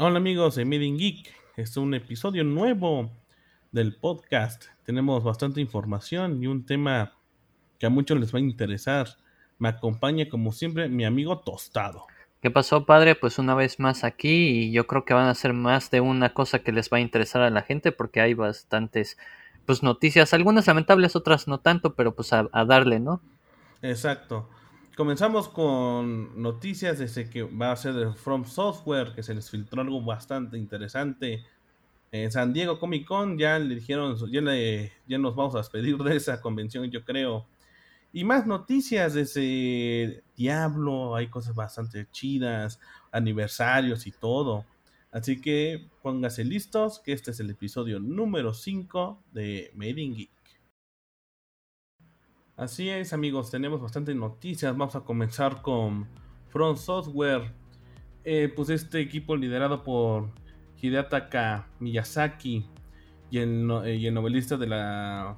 Hola amigos de Made Geek, es un episodio nuevo del podcast. Tenemos bastante información y un tema que a muchos les va a interesar. Me acompaña como siempre mi amigo Tostado. ¿Qué pasó, padre? Pues una vez más aquí y yo creo que van a ser más de una cosa que les va a interesar a la gente porque hay bastantes pues noticias, algunas lamentables, otras no tanto, pero pues a, a darle, ¿no? Exacto. Comenzamos con noticias desde que va a ser de From Software, que se les filtró algo bastante interesante. En San Diego Comic Con ya le dijeron, ya, le, ya nos vamos a despedir de esa convención, yo creo. Y más noticias desde Diablo, hay cosas bastante chidas, aniversarios y todo. Así que pónganse listos, que este es el episodio número 5 de Made. Así es, amigos, tenemos bastantes noticias. Vamos a comenzar con Front Software. Eh, pues este equipo liderado por Hideataka Miyazaki y el, eh, novelista de la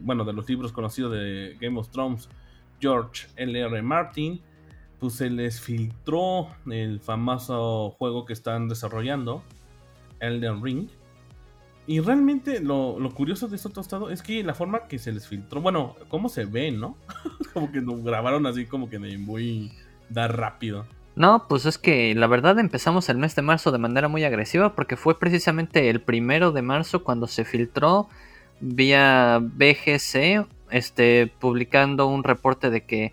bueno de los libros conocidos de Game of Thrones George L.R. Martin pues se les filtró el famoso juego que están desarrollando Elden Ring y realmente lo, curioso de esto tostado es que la forma que se les filtró, bueno, cómo se ve, ¿no? como que lo grabaron así como que de muy dar rápido. No, pues es que la verdad empezamos el mes de marzo de manera muy agresiva porque fue precisamente el primero de marzo cuando se filtró vía BGC, este, publicando un reporte de que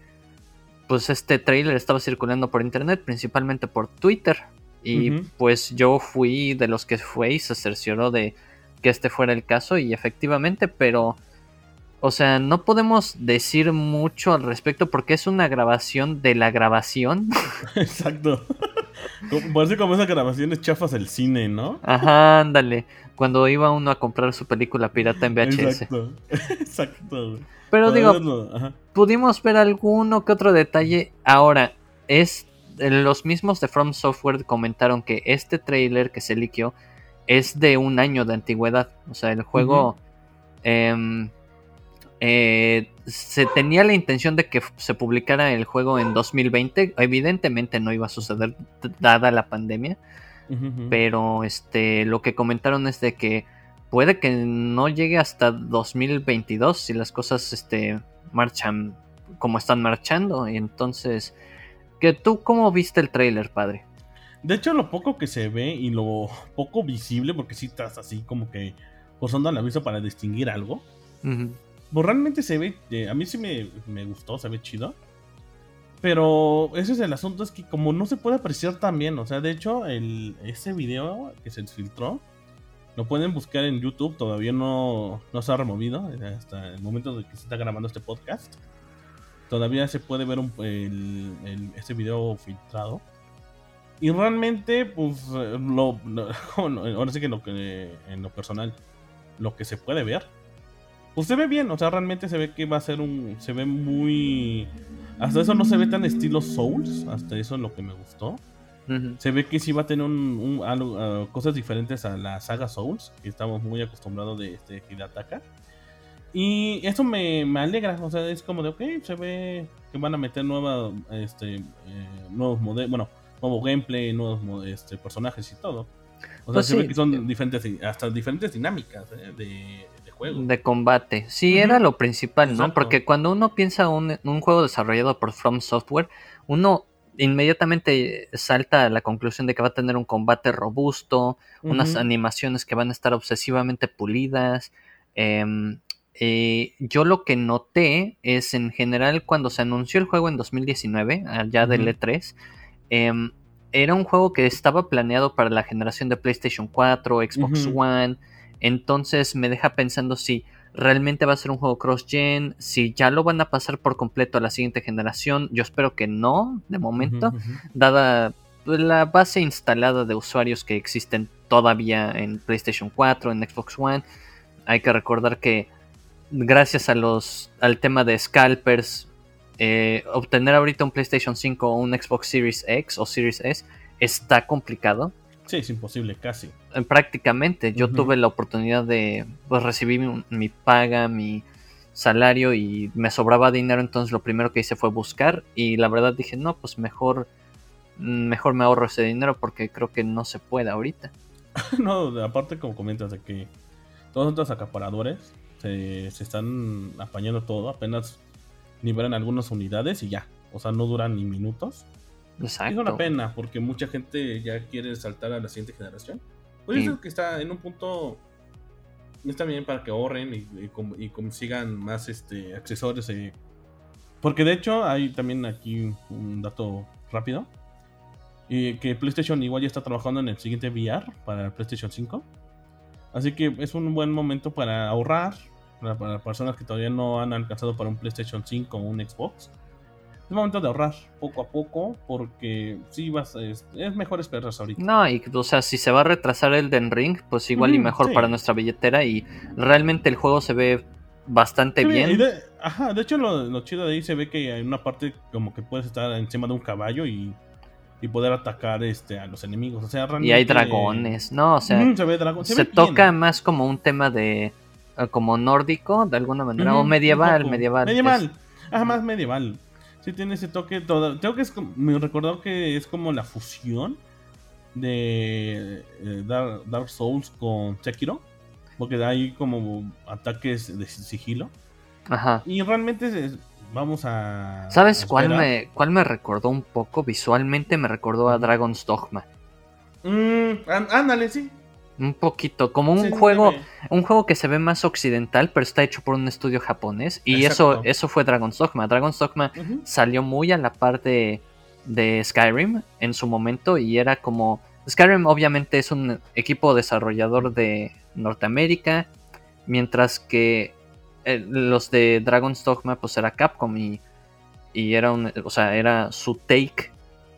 pues este trailer estaba circulando por internet, principalmente por Twitter. Y pues yo fui de los que fue y se cercioró de que este fuera el caso y efectivamente, pero... O sea, no podemos decir mucho al respecto porque es una grabación de la grabación. Exacto. Parece como esas grabaciones chafas del cine, ¿no? Ajá, ándale. Cuando iba uno a comprar su película pirata en VHS. Exacto. Exacto. Pero digo, pudimos ver alguno que otro detalle. Ahora, es los mismos de From Software comentaron que este trailer que se liqueó es de un año de antigüedad. O sea, el juego em, eh, se tenía la intención de que se publicara el juego en 2020. Evidentemente no iba a suceder dada la pandemia. Pero este, lo que comentaron es de que puede que no llegue hasta 2022 si las cosas este, marchan como están marchando. Y entonces, ¿que ¿tú cómo viste el trailer, padre? De hecho, lo poco que se ve y lo poco visible, porque si estás así como que posando la vista para distinguir algo, pues realmente se ve, eh, a mí sí me, gustó, se ve chido. Pero ese es el asunto, es que como no se puede apreciar tan bien, o sea, de hecho, el, ese video que se filtró, lo pueden buscar en YouTube, todavía no, no se ha removido eh, hasta el momento de que se está grabando este podcast. Todavía se puede ver un, el, ese video filtrado. Y realmente, pues, lo, ahora sí que, lo que en lo personal, lo que se puede ver, pues se ve bien, o sea, realmente se ve que va a ser un, se ve muy, hasta eso no se ve tan estilo Souls, hasta eso es lo que me gustó. Se ve que sí va a tener un, cosas diferentes a la saga Souls, que estamos muy acostumbrados de este Hidataka. Y eso me, me, alegra, o sea, es como de, ok, se ve que van a meter nueva, este, eh, nuevos modelos, bueno, nuevo gameplay, nuevos este, personajes y todo. O sea, pues se ve que son diferentes, hasta diferentes dinámicas eh, de, juego. De combate. Sí, era lo principal, ¿no? Porque cuando uno piensa un, un juego desarrollado por From Software, uno inmediatamente salta a la conclusión de que va a tener un combate robusto, unas animaciones que van a estar obsesivamente pulidas. Em, eh, yo lo que noté es en general cuando se anunció el juego en 2019, allá del E3, Em, era un juego que estaba planeado para la generación de PlayStation 4, Xbox One. Entonces me deja pensando si realmente va a ser un juego cross-gen, si ya lo van a pasar por completo a la siguiente generación. Yo espero que no, de momento, dada la base instalada de usuarios que existen todavía en PlayStation 4, en Xbox One. Hay que recordar que gracias a los al tema de scalpers eh, obtener ahorita un PlayStation 5 o un Xbox Series X o Series S está complicado. Sí, es imposible, casi. Eh, prácticamente. Yo tuve la oportunidad de pues, recibir mi, paga, mi salario y me sobraba dinero, entonces lo primero que hice fue buscar y la verdad dije, no, pues mejor mejor me ahorro ese dinero porque creo que no se puede ahorita. no, aparte como comentas de que todos estos acaparadores se, están apañando todo, apenas nivelan algunas unidades y ya. O sea, no duran ni minutos. Exacto. Es una pena porque mucha gente ya quiere saltar a la siguiente generación. Pues que está en un punto está bien para que ahorren y, consigan más este accesorios. Eh. Porque de hecho hay también aquí un dato rápido. Y que PlayStation igual ya está trabajando en el siguiente VR para PlayStation 5. Así que es un buen momento para ahorrar. Para, personas que todavía no han alcanzado para un PlayStation 5 o un Xbox. Es momento de ahorrar poco a poco porque sí vas es, mejor esperar ahorita. No, y o sea, si se va a retrasar el Den Ring, pues igual y mejor para nuestra billetera y realmente el juego se ve bastante bien. De, ajá, de hecho lo, chido de ahí se ve que hay una parte como que puedes estar encima de un caballo y, poder atacar este a los enemigos. O sea, Y hay dragones, ¿no? O sea, se, toca más como un tema de como nórdico de alguna manera o medieval, medieval. Medieval. Ajá, más medieval sí tiene ese toque todo. Tengo que es me recordó que es como la fusión de eh, Dark, Souls con Sekiro. Porque hay como ataques de sigilo. Ajá. Y realmente vamos a. ¿Sabes cuál me, cuál me recordó un poco? Visualmente me recordó a Dragon's Dogma. Mm, ándale, sí. Un poquito, como un juego, un juego que se ve más occidental, pero está hecho por un estudio japonés. Y eso, eso fue Dragon's Dogma. Dragon's Dogma salió muy a la par de, Skyrim en su momento. Y era como. Skyrim, obviamente, es un equipo desarrollador de Norteamérica. Mientras que eh, los de Dragon's Dogma, pues era Capcom. Y, y era un. O sea, era su take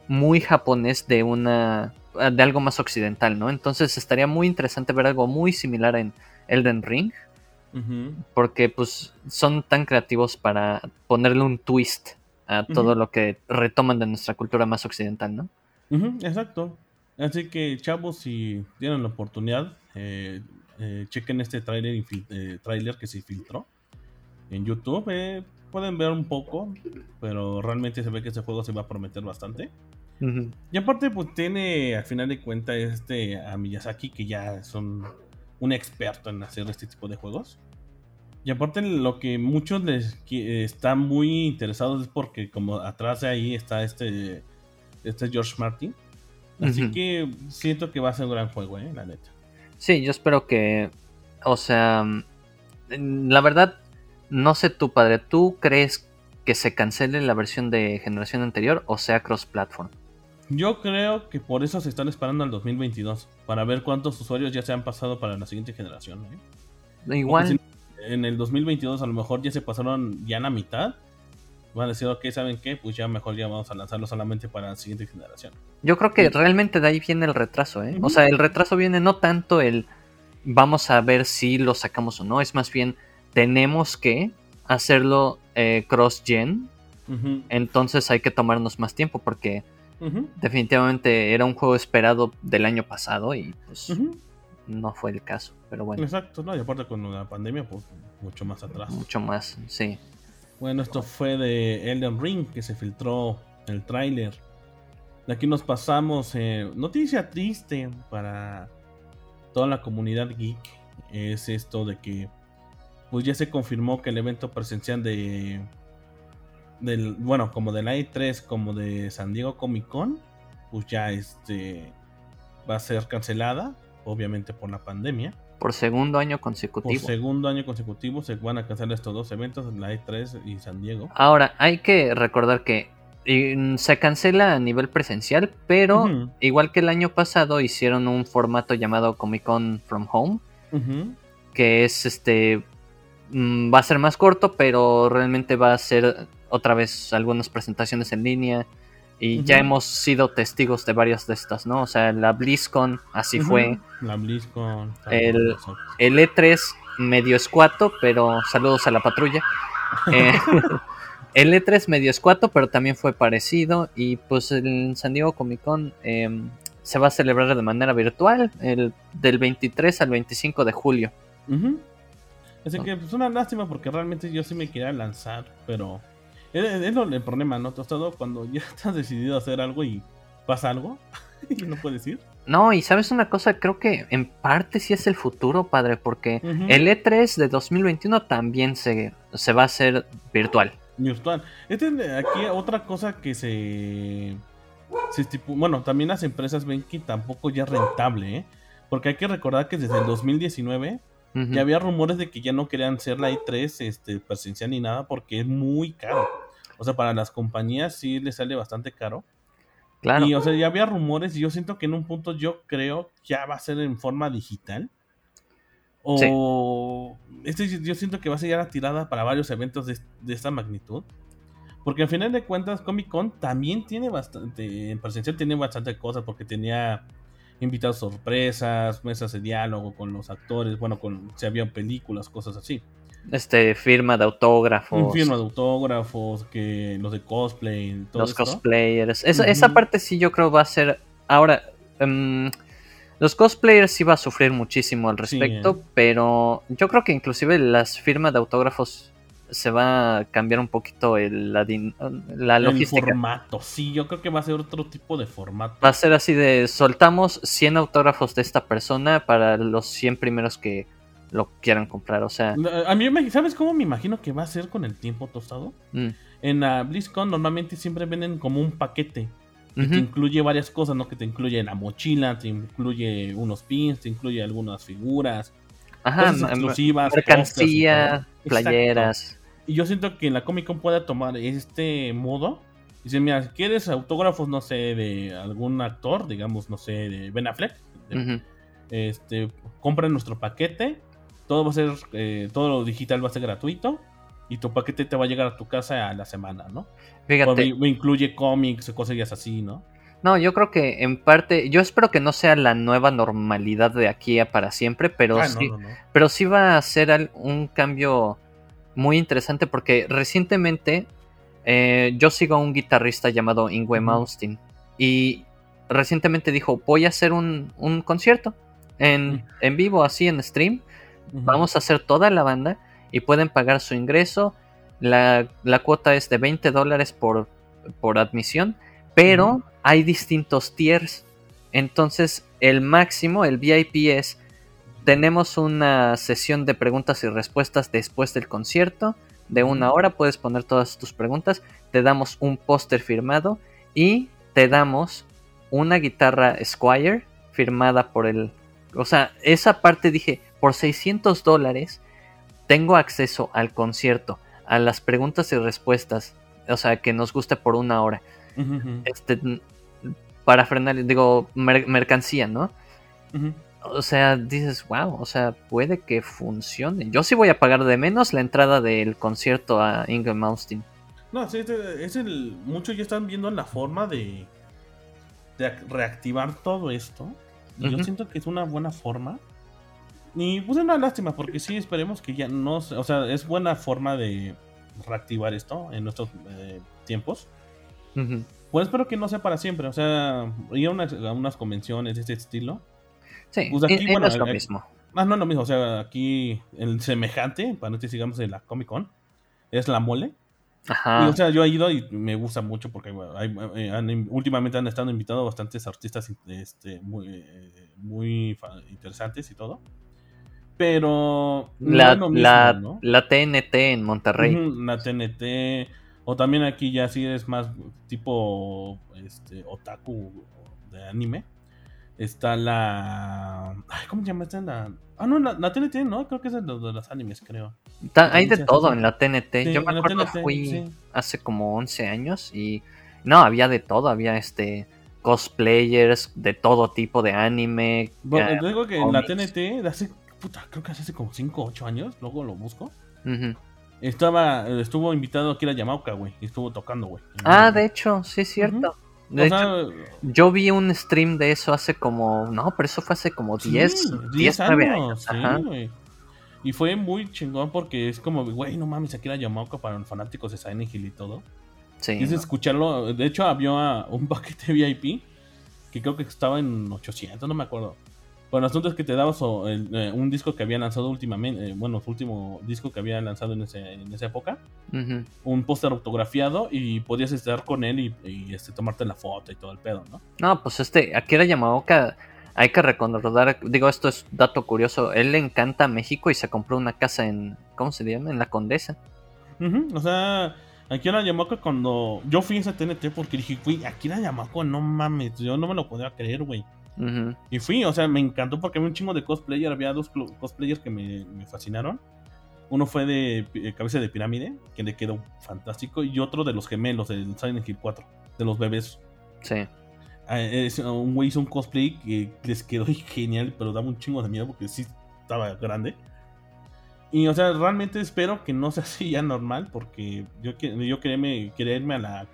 muy japonés de una de algo más occidental, ¿no? Entonces estaría muy interesante ver algo muy similar en Elden Ring. Porque pues son tan creativos para ponerle un twist a todo lo que retoman de nuestra cultura más occidental, ¿no? exacto. Así que chavos, si tienen la oportunidad, eh, eh, chequen este trailer, eh, trailer que se filtró en YouTube. pueden ver un poco, pero realmente se ve que este juego se va a prometer bastante. Y aparte, pues tiene al final de cuentas este a Miyazaki, que ya son un experto en hacer este tipo de juegos. Y aparte, lo que muchos les están muy interesados es porque, como atrás de ahí está este, este George Martin. Así que siento que va a ser un gran juego, ¿eh? la neta. Sí, yo espero que. O sea, la verdad, no sé tú, padre, ¿tú crees que se cancele la versión de generación anterior o sea cross-platform? Yo creo que por eso se están esperando al 2022, para ver cuántos usuarios ya se han pasado para la siguiente generación. ¿eh? Igual. en el 2022 a lo mejor ya se pasaron ya la mitad. Van a decir, ok, ¿saben qué? Pues ya mejor ya vamos a lanzarlo solamente para la siguiente generación. Yo creo que realmente de ahí viene el retraso, ¿eh? O sea, el retraso viene no tanto el vamos a ver si lo sacamos o no, es más bien tenemos que hacerlo eh, cross-gen. Entonces hay que tomarnos más tiempo porque Definitivamente era un juego esperado del año pasado y pues no fue el caso, pero bueno. Exacto, ¿no? Y aparte con la pandemia, pues mucho más atrás. Mucho más, sí. Bueno, esto fue de Elden Ring, que se filtró el tráiler. De aquí nos pasamos, eh, noticia triste para toda la comunidad geek, es esto de que pues ya se confirmó que el evento presencial de del, bueno, como de la E3 como de San Diego Comic Con, pues ya este va a ser cancelada, obviamente por la pandemia. Por segundo año consecutivo. Por segundo año consecutivo se van a cancelar estos dos eventos, la E3 y San Diego. Ahora, hay que recordar que se cancela a nivel presencial, pero igual que el año pasado hicieron un formato llamado Comic Con From Home, que es este mm, va a ser más corto, pero realmente va a ser otra vez algunas presentaciones en línea. Y ya hemos sido testigos de varias de estas, ¿no? O sea, la BlizzCon, así fue. La BlizzCon. El, el, E3 medio escuato, pero saludos a la patrulla. Eh, el E3 medio escuato, pero también fue parecido. Y pues el San Diego Comic Con em, se va a celebrar de manera virtual el, del 23 al 25 de julio. Así que es pues, una lástima porque realmente yo sí me quería lanzar, pero es, lo, el problema, ¿no? Todo cuando ya estás decidido a hacer algo y pasa algo y no puedes ir. No, y sabes una cosa, creo que en parte sí es el futuro, padre, porque el E3 de 2021 también se, se va a hacer virtual. Virtual. Este, aquí otra cosa que se, se bueno, también las empresas ven que tampoco ya es rentable, ¿eh? porque hay que recordar que desde el 2019 ya había rumores de que ya no querían ser la E3 este, presencial ni nada porque es muy caro. O sea, para las compañías sí les sale bastante caro. Claro. Y, o sea, ya había rumores y yo siento que en un punto yo creo ya va a ser en forma digital. O este, yo siento que va a ser ya la tirada para varios eventos de, esta magnitud. Porque al final de cuentas Comic Con también tiene bastante, en presencial tiene bastante cosas porque tenía invitados sorpresas, mesas de diálogo con los actores, bueno, con si habían películas, cosas así. Este, firma de autógrafos. Firma de autógrafos, que los de cosplay. los cosplayers. Esa, esa, parte sí yo creo va a ser. Ahora, em, los cosplayers sí va a sufrir muchísimo al respecto, eh. pero yo creo que inclusive las firmas de autógrafos se va a cambiar un poquito el, la, la logística. El formato, sí, yo creo que va a ser otro tipo de formato. Va a ser así de soltamos 100 autógrafos de esta persona para los 100 primeros que lo quieran comprar, o sea... A mí, ¿sabes cómo me imagino que va a ser con el tiempo tostado? Mm. En la BlizzCon normalmente siempre venden como un paquete que te incluye varias cosas, ¿no? Que te incluye la mochila, te incluye unos pins, te incluye algunas figuras, Ajá, exclusivas, mercancía, playeras. Y yo siento que en la Comic Con pueda tomar este modo. Dice, mira, si quieres autógrafos, no sé, de algún actor, digamos, no sé, de Ben Affleck, este, compra nuestro paquete todo va a ser, eh, todo lo digital va a ser gratuito y tu paquete te va a llegar a tu casa a la semana, ¿no? Fíjate. me, incluye cómics o cosas así, ¿no? No, yo creo que en parte, yo espero que no sea la nueva normalidad de aquí a para siempre, pero ah, sí, pero sí va a ser un cambio muy interesante porque recientemente eh, yo sigo a un guitarrista llamado Ingwe Malmsteen y recientemente dijo voy a hacer un, concierto en, en, vivo así en stream. Vamos a hacer toda la banda y pueden pagar su ingreso. La, cuota es de 20 dólares por, por admisión, pero hay distintos tiers. Entonces, el máximo, el VIP es, tenemos una sesión de preguntas y respuestas después del concierto de una hora, puedes poner todas tus preguntas, te damos un póster firmado y te damos una guitarra Squire firmada por el... O sea, esa parte dije, por 600 dólares tengo acceso al concierto, a las preguntas y respuestas, o sea, que nos guste por una hora. Este, para frenar, digo, mercancía, ¿no? O sea, dices, wow, o sea, puede que funcione. Yo sí voy a pagar de menos la entrada del concierto a Ingram Austin. No, sí, es el. Muchos ya están viendo la forma de, de reactivar todo esto. Y yo siento que es una buena forma y pues es una lástima, porque sí, esperemos que ya no. O sea, es buena forma de reactivar esto en nuestros eh, tiempos. Pues espero que no sea para siempre. O sea, ir a unas, convenciones de este estilo. Sí, pues aquí, bueno, es lo mismo. Ah, no es lo mismo. O sea, aquí el semejante, para no te sigamos en la Comic Con, es la mole. Ajá. o sea, yo he ido y me gusta mucho porque eh, últimamente han estado invitados bastantes artistas este, muy, eh, muy interesantes y todo pero la, la, TNT en Monterrey. la TNT. O también aquí ya sí es más tipo este, otaku de anime. Está la. ¿Cómo se llama esta? La... Ah, no, la, TNT, ¿no? Creo que es de, de los animes, creo. hay de todo en la TNT. Yo me acuerdo que fui hace como 11 años y. No, había de todo. Había este cosplayers de todo tipo de anime. Bueno, digo que en la TNT hace puta, creo que hace como 5 o 8 años, luego lo busco. Estaba, estuvo invitado aquí a Yamauca, güey, y estuvo tocando, güey. Ah, de hecho, sí es cierto. De hecho, yo vi un stream de eso hace como, no, pero eso fue hace como 10, 10, años. Y fue muy chingón porque es como, güey, no mames, aquí la Yamauca para los fanáticos de Silent Hill y todo. Sí. Y es escucharlo, de hecho había un paquete VIP que creo que estaba en 800, no me acuerdo. Bueno, el asunto es que te dabas eh, un disco que había lanzado últimamente, eh, bueno, su último disco que había lanzado en, en esa época, un póster autografiado y podías estar con él y, este, tomarte la foto y todo el pedo, ¿no? No, pues este, Akira Yamaoka, hay que recordar, digo, esto es dato curioso, él le encanta México y se compró una casa en, ¿cómo se llama? En la Condesa. o sea, Akira Yamaoka cuando yo fui a ese TNT porque dije, güey, Akira Yamaoka, no mames, yo no me lo podía creer, güey. Y fui, o sea, me encantó porque había un chingo de cosplayer, había dos cosplayers que me, fascinaron. Uno fue de eh, Cabeza de Pirámide, que le quedó fantástico, y otro de los gemelos, del Silent Hill 4, de los bebés. Sí. Ah, un güey hizo un cosplay que les quedó genial, pero daba un chingo de miedo porque sí estaba grande. Y, o sea, realmente espero que no sea así ya normal, porque yo, yo quererme, quererme a la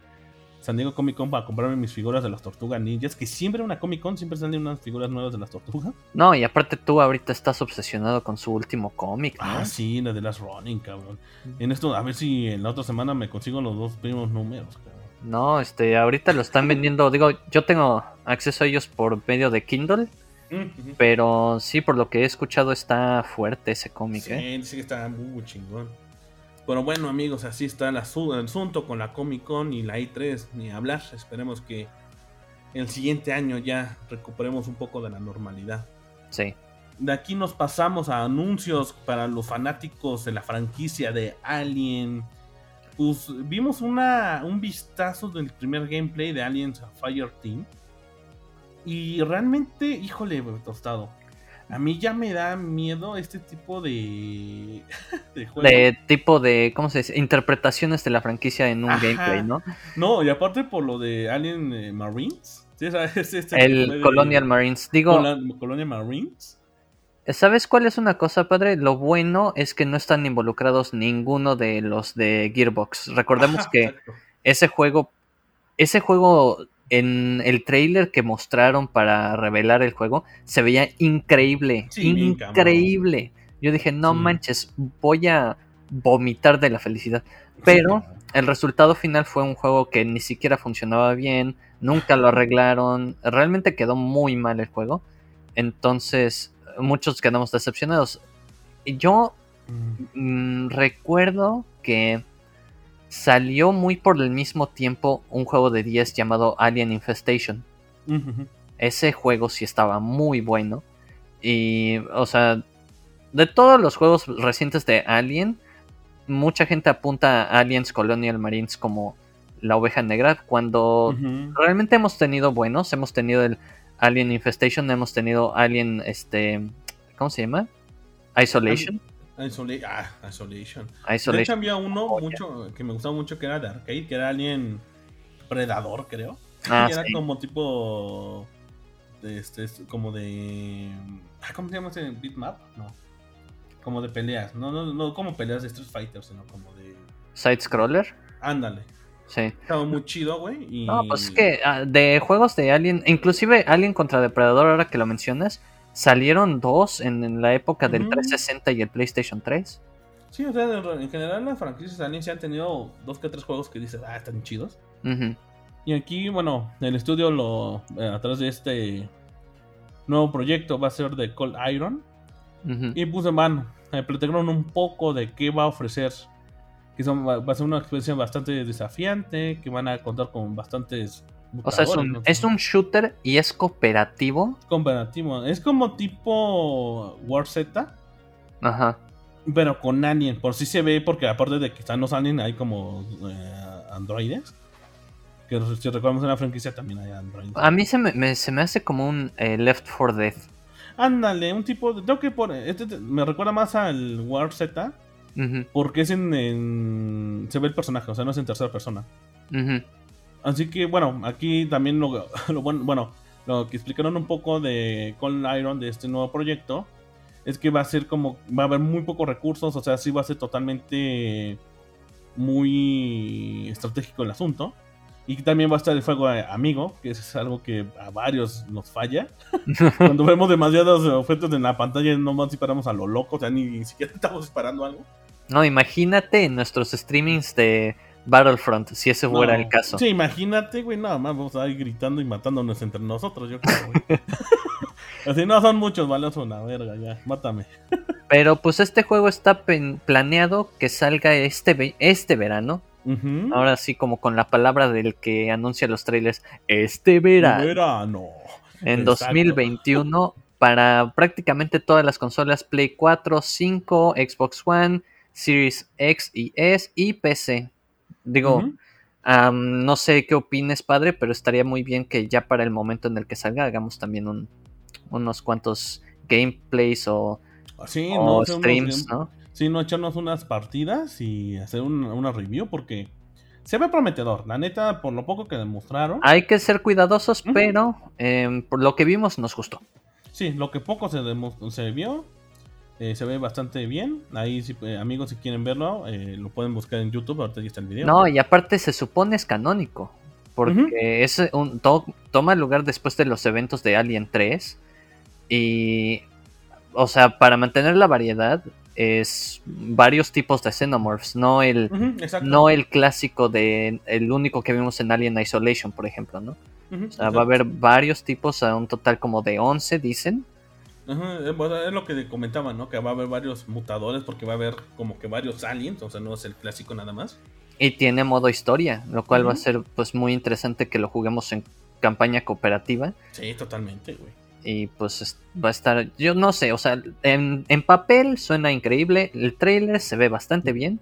San Diego Comic Con para comprarme mis figuras de las tortugas ninjas, que siempre una Comic Con siempre salen unas figuras nuevas de las tortugas. No, y aparte tú ahorita estás obsesionado con su último cómic, ¿no? Ah, sí, la de las Running, cabrón. En esto, a ver si en la otra semana me consigo los dos primos números, cabrón. No, este, ahorita lo están vendiendo, digo, yo tengo acceso a ellos por medio de Kindle. Pero sí, por lo que he escuchado está fuerte ese cómic, sí, ¿eh? que está muy chingón. Pero bueno, amigos, así está el, asunto con la Comic Con y la i3, ni hablar. Esperemos que el siguiente año ya recuperemos un poco de la normalidad. Sí. De aquí nos pasamos a anuncios para los fanáticos de la franquicia de Alien. Pues vimos una, un vistazo del primer gameplay de Aliens Fire Team. Y realmente, híjole, tostado a mí ya me da miedo este tipo de, de, de tipo de, ¿cómo se dice? Interpretaciones de la franquicia en un gameplay, ¿no? No, y aparte por lo de Alien eh, Marines. el Colonial Marines. Digo, Colonial Marines. ¿Sabes cuál es una cosa, padre? Lo bueno es que no están involucrados ninguno de los de Gearbox. Recordemos que ese juego, ese juego en el trailer que mostraron para revelar el juego, se veía increíble, increíble. Yo dije, no manches, voy a vomitar de la felicidad. Pero el resultado final fue un juego que ni siquiera funcionaba bien, nunca lo arreglaron, realmente quedó muy mal el juego. Entonces, muchos quedamos decepcionados. Yo mm. Mm, recuerdo que salió muy por el mismo tiempo un juego de 10 llamado Alien Infestation. Ese juego sí estaba muy bueno. Y, o sea, de todos los juegos recientes de Alien, mucha gente apunta a Aliens Colonial Marines como la oveja negra, cuando realmente hemos tenido buenos, hemos tenido el Alien Infestation, hemos tenido Alien, este, ¿cómo se llama? Isolation. Ah, Isolation. De hecho, había uno mucho que me gustaba mucho que era de arcade, que era alguien Predador, creo. Ah, era como tipo. este, como de. Ah, ¿Cómo se llama ese bitmap? No. Como de peleas. No, no, no como peleas de Street Fighter, sino como de. Side scroller. Ándale. Sí. Estaba muy chido, güey. Y... No, pues es que ah, de juegos de Alien, inclusive Alien contra Depredador, ahora que lo mencionas, Salieron dos en, la época del 360 y el PlayStation 3. Sí, o sea, en general las franquicias Alien se han tenido dos que tres juegos que dices, ah, están chidos. Y aquí, bueno, el estudio lo eh, a través de este nuevo proyecto va a ser de Cold Iron. Y puse mano, eh, platicaron un poco de qué va a ofrecer. Que son, va a ser una experiencia bastante desafiante, que van a contar con bastantes o sea, es un, shooter y es cooperativo. Cooperativo. Es como tipo War Z. Ajá. Pero con Alien. Por si se ve, porque aparte de que están los Alien, hay como eh, androides. Que si recordamos en la franquicia también hay androides. A mí se me, se me hace como un eh, Left 4 Dead. Ándale, un tipo de. Tengo que por. Este me recuerda más al War Z. Porque es en, Se ve el personaje, o sea, no es en tercera persona. Ajá Así que bueno, aquí también lo, bueno, lo que explicaron un poco de Cold Iron de este nuevo proyecto es que va a ser como va a haber muy pocos recursos, o sea, sí va a ser totalmente muy estratégico el asunto. Y también va a estar el fuego amigo, que es algo que a varios nos falla. Cuando vemos demasiados objetos en la pantalla, nomás disparamos a lo loco, o sea, ni siquiera estamos disparando algo. No, imagínate en nuestros streamings de Battlefront, si ese fuera el caso. Sí, imagínate, güey, nada más vamos a ir gritando y matándonos entre nosotros, yo creo, güey. Así no son muchos, vale, una verga, ya, mátame. Pero pues este juego está planeado que salga este, este verano. Ahora sí, como con la palabra del que anuncia los trailers, este verano. verano. En 2021 para prácticamente todas las consolas Play 4, 5, Xbox One, Series X y S y PC. Digo, no sé qué opines, padre, pero estaría muy bien que ya para el momento en el que salga hagamos también unos cuantos gameplays o, streams, ¿no? Sí, no echarnos unas partidas y hacer una review porque se ve prometedor. La neta, por lo poco que demostraron. Hay que ser cuidadosos, pero em, por lo que vimos nos gustó. Sí, lo que poco se, se vio, eh, se ve bastante bien. Ahí, si, eh, amigos, si quieren verlo, eh, lo pueden buscar en YouTube. Ahorita ya está el video. No, y aparte se supone es canónico. Porque es un, toma lugar después de los eventos de Alien 3. Y. O sea, para mantener la variedad, es varios tipos de xenomorphs, no el, no el clásico de el único que vimos en Alien Isolation, por ejemplo, ¿no? o sea, va a haber varios tipos, a un total como de 11, dicen. Eh, es lo que comentaban, ¿no? Que va a haber varios mutadores porque va a haber como que varios aliens, o sea, no es el clásico nada más. Y tiene modo historia, lo cual va a ser pues muy interesante que lo juguemos en campaña cooperativa. Sí, totalmente, güey. Y pues va a estar, yo no sé, o sea, en, papel suena increíble, el trailer se ve bastante bien,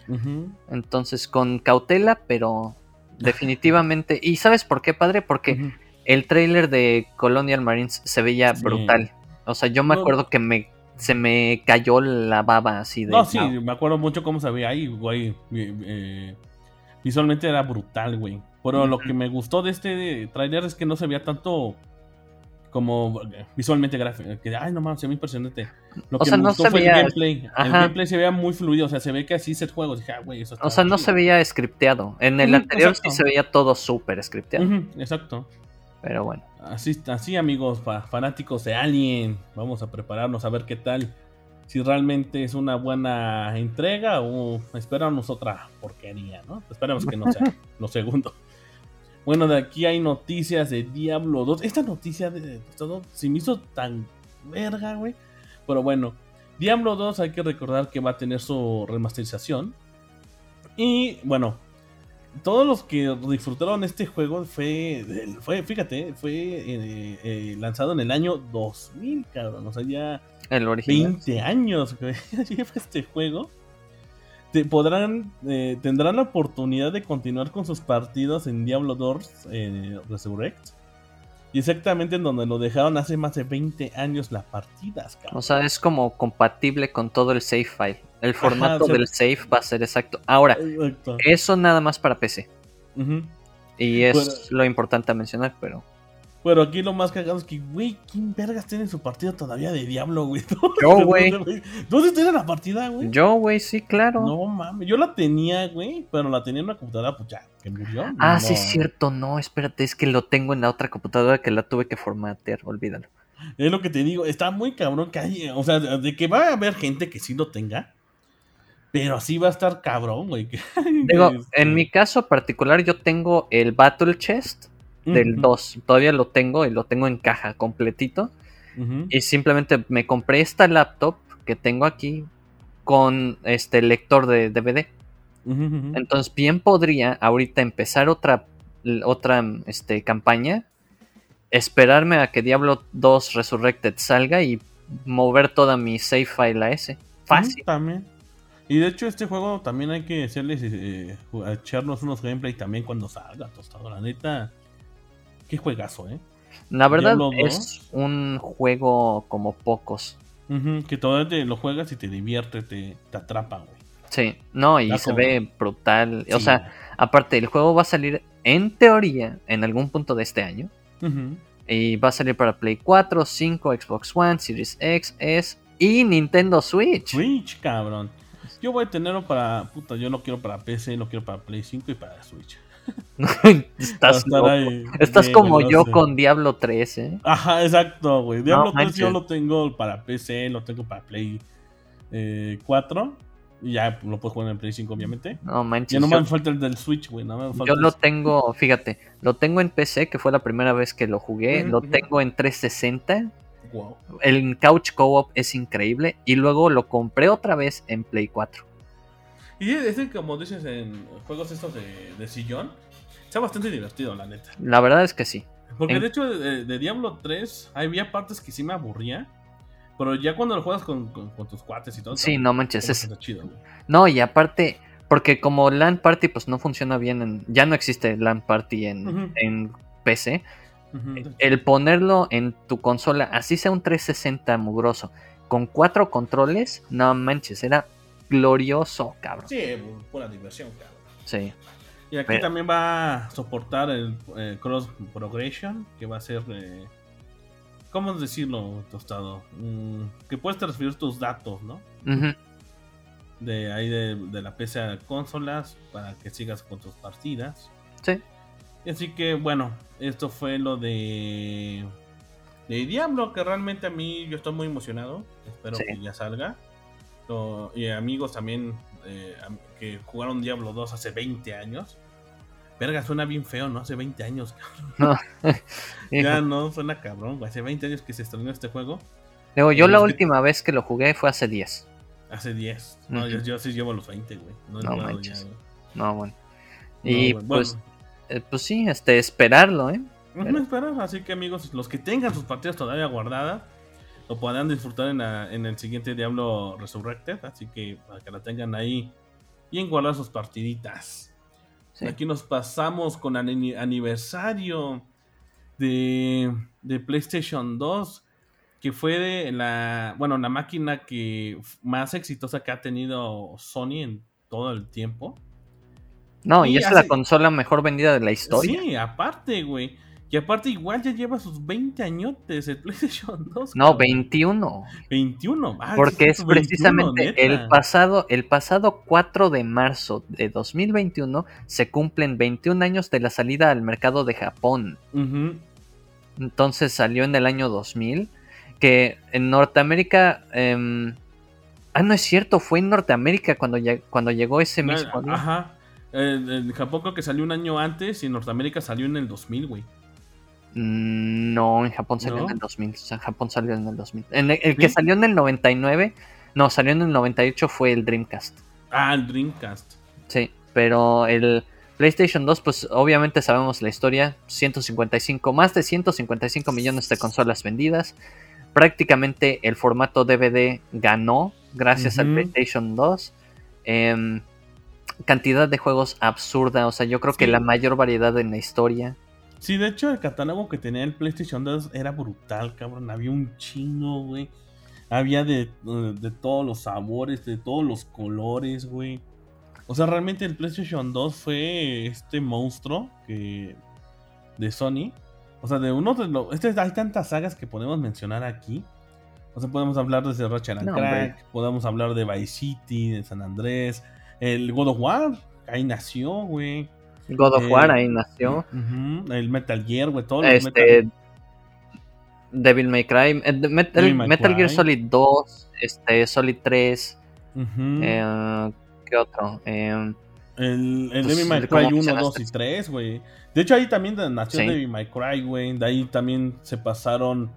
entonces con cautela, pero definitivamente. ¿Y sabes por qué, padre? Porque el trailer de Colonial Marines se veía brutal. O sea, yo me acuerdo que me se me cayó la baba así de. No, sí, me acuerdo mucho cómo se veía ahí, güey. Eh, visualmente era brutal, güey. Pero lo que me gustó de este trailer es que no se veía tanto como visualmente gráfico. Que, ay, no mames, se ve impresionante. Lo que me gustó fue el gameplay. El gameplay se veía muy fluido, o sea, se ve que así es el juego. Dije, ah, güey, eso O sea, no se veía scripteado. En el anterior sí se veía todo súper scripteado. exacto. Pero bueno. Así, así amigos, fanáticos de Alien. Vamos a prepararnos a ver qué tal. Si realmente es una buena entrega o esperamos otra porquería, ¿no? Esperemos que no sea lo segundo. Bueno, de aquí hay noticias de Diablo 2. Esta noticia de todo se me hizo tan verga, güey. Pero bueno, Diablo 2 hay que recordar que va a tener su remasterización. Y bueno, todos los que disfrutaron este juego fue, fue fíjate, fue eh, eh, lanzado en el año 2000, cabrón. O sea, ya el 20 años que lleva este juego podrán, eh, tendrán la oportunidad de continuar con sus partidos en Diablo 2 eh, Resurrect. Y exactamente en donde lo dejaron hace más de 20 años las partidas, O sea, es como compatible con todo el save file. El formato del save va a ser exacto. Ahora, eso nada más para PC. Y es lo importante a mencionar, pero pero aquí lo más cagado es que, güey, ¿quién vergas tiene su partida todavía de Diablo, güey? Yo, güey. ¿Dónde tiene la partida, güey? Yo, güey, sí, claro. No mames, yo la tenía, güey, pero la tenía en una computadora, pues ya, que murió. Ah, sí, es cierto, no, espérate, es que lo tengo en la otra computadora que la tuve que formatear, olvídalo. Es lo que te digo, está muy cabrón que hay, o sea, de que va a haber gente que sí lo tenga, pero así va a estar cabrón, güey. Digo, en este mi caso particular yo tengo el Battle Chest del 2. Todavía lo tengo y lo tengo en caja completito. Y simplemente me compré esta laptop que tengo aquí con este lector de DVD. Entonces bien podría ahorita empezar otra, otra este, campaña, esperarme a que Diablo 2 Resurrected salga y mover toda mi save file a ese. Fácil. también. Y de hecho este juego también hay que hacerles, eh, echarnos unos gameplay también cuando salga, tostado. La neta, Qué juegazo, ¿eh? La verdad es un juego como pocos. que todavía lo juegas y te divierte, te, te atrapa, güey. Sí, no, y se ve brutal. O sea, aparte, el juego va a salir en teoría en algún punto de este año. Y va a salir para Play 4, 5, Xbox One, Series X, S y Nintendo Switch. Switch, cabrón. Yo voy a tenerlo para. Puta, yo lo quiero para PC, lo quiero para Play 5 y para Switch. Estás, Estás como yo con Diablo 3, ¿eh? Ajá, exacto, güey. Diablo 3 yo lo tengo para PC, lo tengo para Play 4. Eh, y ya lo puedo jugar en Play 5, obviamente. No manches. Ya no me falta el del Switch, güey. yo lo tengo, fíjate, lo tengo en PC, que fue la primera vez que lo jugué. lo tengo en 360 El Couch Co-op es increíble. Y luego lo compré otra vez en Play 4. Y ese, como dices en juegos estos de, sillón, está bastante divertido, la neta. La verdad es que sí. Porque de hecho, de, Diablo 3, había partes que sí me aburría. Pero ya cuando lo juegas con, tus cuates y todo. Sí, no manches. Es... Chido, no, y aparte, porque como LAN Party pues no funciona bien en... Ya no existe LAN Party en, en PC. El ponerlo en tu consola, así sea un 360 mugroso, con cuatro controles, no manches, era glorioso, cabrón. Sí, pura diversión, cabrón. Sí. Y aquí también va a soportar el Cross Progression, que va a ser... Eh, ¿Cómo decirlo, Tostado? Mm, que puedes transferir tus datos, ¿no? De ahí de, de, la PC a consolas para que sigas con tus partidas. Sí. Así que bueno, esto fue lo de, de Diablo, que realmente a mí yo estoy muy emocionado. Espero que ya salga. y amigos también eh, que jugaron Diablo 2 hace 20 años. Verga, suena bien feo, ¿no? Hace 20 años, cabrón. ya no, suena cabrón. Hace 20 años que se estrenó este juego. Luego, yo la última vez que lo jugué fue hace 10. Hace 10. No, yo, sí llevo los 20, güey. No, no, no bueno. Y pues eh, pues sí, este, esperarlo, ¿eh? esperar, así que amigos, los que tengan sus partidas todavía guardadas, lo podrán disfrutar en, en el siguiente Diablo Resurrected, así que para que la tengan ahí bien guardadas sus partiditas. Aquí nos pasamos con el aniversario de, de PlayStation 2, que fue de la, bueno, la máquina que más exitosa que ha tenido Sony en todo el tiempo. No, y, es la consola mejor vendida de la historia. Sí, aparte, güey. Y aparte igual ya lleva sus 20 añotes el PlayStation 2. No, 21. 21. Ah, Porque es precisamente el pasado el pasado 4 de marzo de 2021 se cumplen 21 años de la salida al mercado de Japón. Entonces salió en el año 2000 que en Norteamérica em, ah no es cierto, fue en Norteamérica cuando cuando llegó ese mismo. Ajá. En, Japón creo que salió un año antes y en Norteamérica salió en el 2000, güey. Mm, no, en Japón salió en el 2000. O sea, en Japón salió en el 2000. el, que salió en el 99, no, salió en el 98 fue el Dreamcast. Ah, el Dreamcast. Sí, pero el PlayStation 2, pues obviamente sabemos la historia. 155, más de 155 millones de consolas vendidas. Prácticamente el formato DVD ganó gracias al PlayStation 2. Eh, em, cantidad de juegos absurda. O sea, yo creo que la mayor variedad en la historia. Sí, de hecho, el catálogo que tenía el PlayStation 2 era brutal, cabrón. Había un chingo, güey. Había de, de todos los sabores, de todos los colores, güey. O sea, realmente el PlayStation 2 fue este monstruo que de Sony. O sea, de uno de los. Este, hay tantas sagas que podemos mencionar aquí. O sea, podemos hablar de Ratchet and Crack, podemos hablar de Vice City, de San Andrés, el God of War, ahí nació, güey. God of War, ahí nació. el Metal Gear, güey, todo este, Devil May Cry, eh, Metal, Gear Solid 2, este, Solid 3, eh, ¿qué otro? Eh, el, el pues, Devil May Cry 1, 2 y 3, güey. De hecho, ahí también nació Devil May Cry, güey. De ahí también se pasaron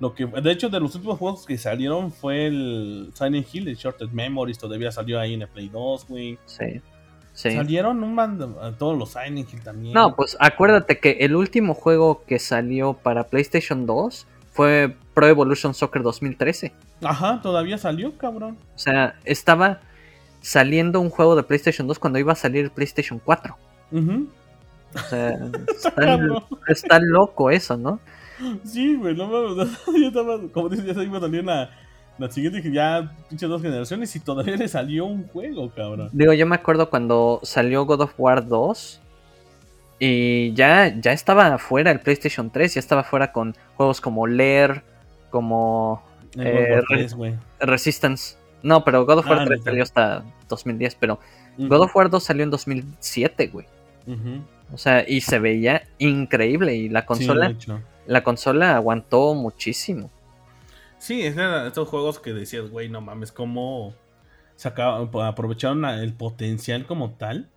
lo que, de hecho, de los últimos juegos que salieron fue el Silent Hill, el Shorted Memories, todavía salió ahí en el Play 2, güey. Sí. Sí. Salieron un a todos los Silent Hill también. No, pues acuérdate que el último juego que salió para PlayStation 2 fue Pro Evolution Soccer 2013. Ajá, todavía salió, cabrón. O sea, estaba saliendo un juego de PlayStation 2 cuando iba a salir el PlayStation 4. O sea, está, loco eso, ¿no? Sí, güey, no mames. Yo estaba, como dices, ya se iba a salir la, la siguiente, ya pinche dos generaciones y todavía le salió un juego, cabrón. Digo, yo me acuerdo cuando salió God of War 2 y ya, ya estaba fuera el PlayStation 3, ya estaba fuera con juegos como Lair, como eh, Resistance. No, pero God of War 3 ah, salió hasta 2010, pero God of War 2 salió en 2007, güey. O sea, y se veía increíble y la consola la consola aguantó muchísimo. Sí, eran estos juegos que decías, güey, no mames, cómo sacaban, aprovecharon el potencial como tal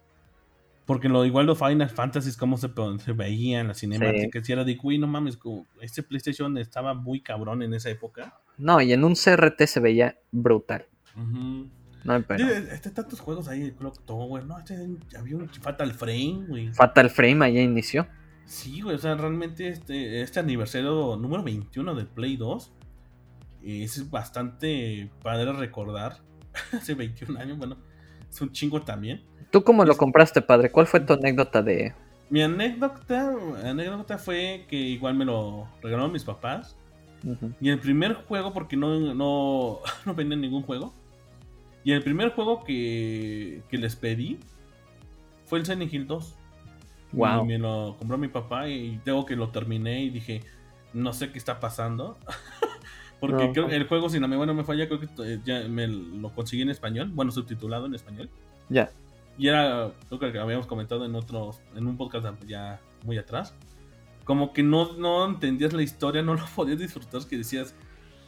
Porque lo igual los Final Fantasy, como se, se veían las cinemáticas, y era de, uy, no mames, este PlayStation estaba muy cabrón en esa época. No, y en un CRT se veía brutal. No, pero... Este, tantos juegos ahí, Clock Tower, no, este, había un Fatal Frame, güey. Fatal Frame ahí inició. Sí, güey, o sea, realmente este, este aniversario número 21 del Play 2 es bastante padre recordar. Hace 21 años, bueno, es un chingo también. ¿Tú cómo lo compraste, padre? ¿Cuál fue tu anécdota de...? Mi anécdota, anécdota fue que igual me lo regalaron mis papás. Y el primer juego, porque no, no, no vendían ningún juego. Y el primer juego que, que les pedí fue el Silent Hill 2. Wow. Y me lo compró mi papá y tengo que lo terminé y dije, no sé qué está pasando. Porque creo que el juego, si la memoria no me falla, creo que eh, ya me lo conseguí en español. Bueno, subtitulado en español. Ya. Y era, creo que habíamos comentado en otros, en un podcast ya muy atrás. Como que no, no entendías la historia, no lo podías disfrutar, que decías,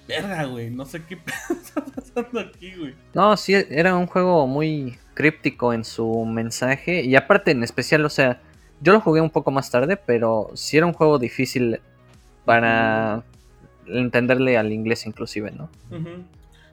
verga, güey, no sé qué está pasando aquí, güey. No, sí, era un juego muy críptico en su mensaje. Y aparte, en especial, o sea, yo lo jugué un poco más tarde, pero sí era un juego difícil para entenderle al inglés inclusive, ¿no?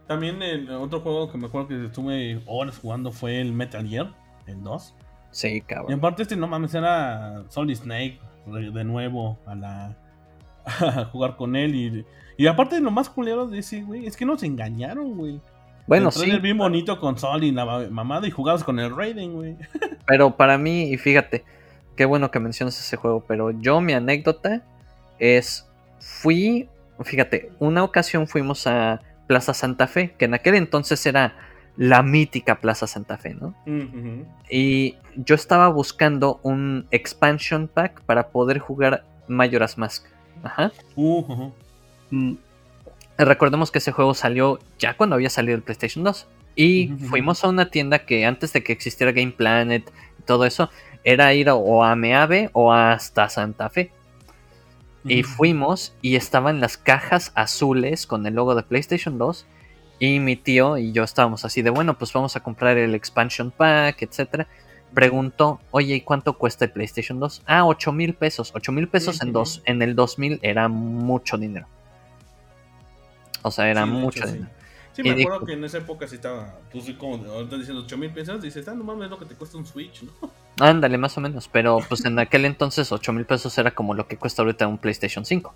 También el otro juego que me acuerdo que estuve horas jugando fue el Metal Gear, el 2. Sí, cabrón. Y aparte este no mames, era Solid Snake de nuevo a la a jugar con él y, y aparte lo más culero de ese, güey, es que nos engañaron, güey. Bueno, sí. El bien bonito con Sol y la mamada y jugabas con el Raiden, güey. Pero para mí, y fíjate, qué bueno que mencionas ese juego, pero yo mi anécdota es, fui, fíjate, una ocasión fuimos a Plaza Santa Fe, que en aquel entonces era la mítica Plaza Santa Fe, ¿no? Y yo estaba buscando un expansion pack para poder jugar Majora's Mask. Ajá. Mm, recordemos que ese juego salió ya cuando había salido el PlayStation 2. Y fuimos a una tienda que antes de que existiera Game Planet y todo eso, era ir o a Meave o hasta Santa Fe. Y fuimos y estaban las cajas azules con el logo de PlayStation 2. Y mi tío y yo estábamos así de, bueno, pues vamos a comprar el expansion pack, etc. Preguntó, oye, ¿y cuánto cuesta el PlayStation 2? Ah, 8 mil pesos. 8 mil pesos en, dos, en el 2000 era mucho dinero. O sea, era mucho dinero. Sí, me acuerdo que en esa época sí estaba, sí como, ahorita diciendo 8 mil pesos, dices, ah, no mames, es lo que te cuesta un Switch, ¿no? Ándale, más o menos, pero pues en aquel entonces 8 mil pesos era como lo que cuesta ahorita un PlayStation 5.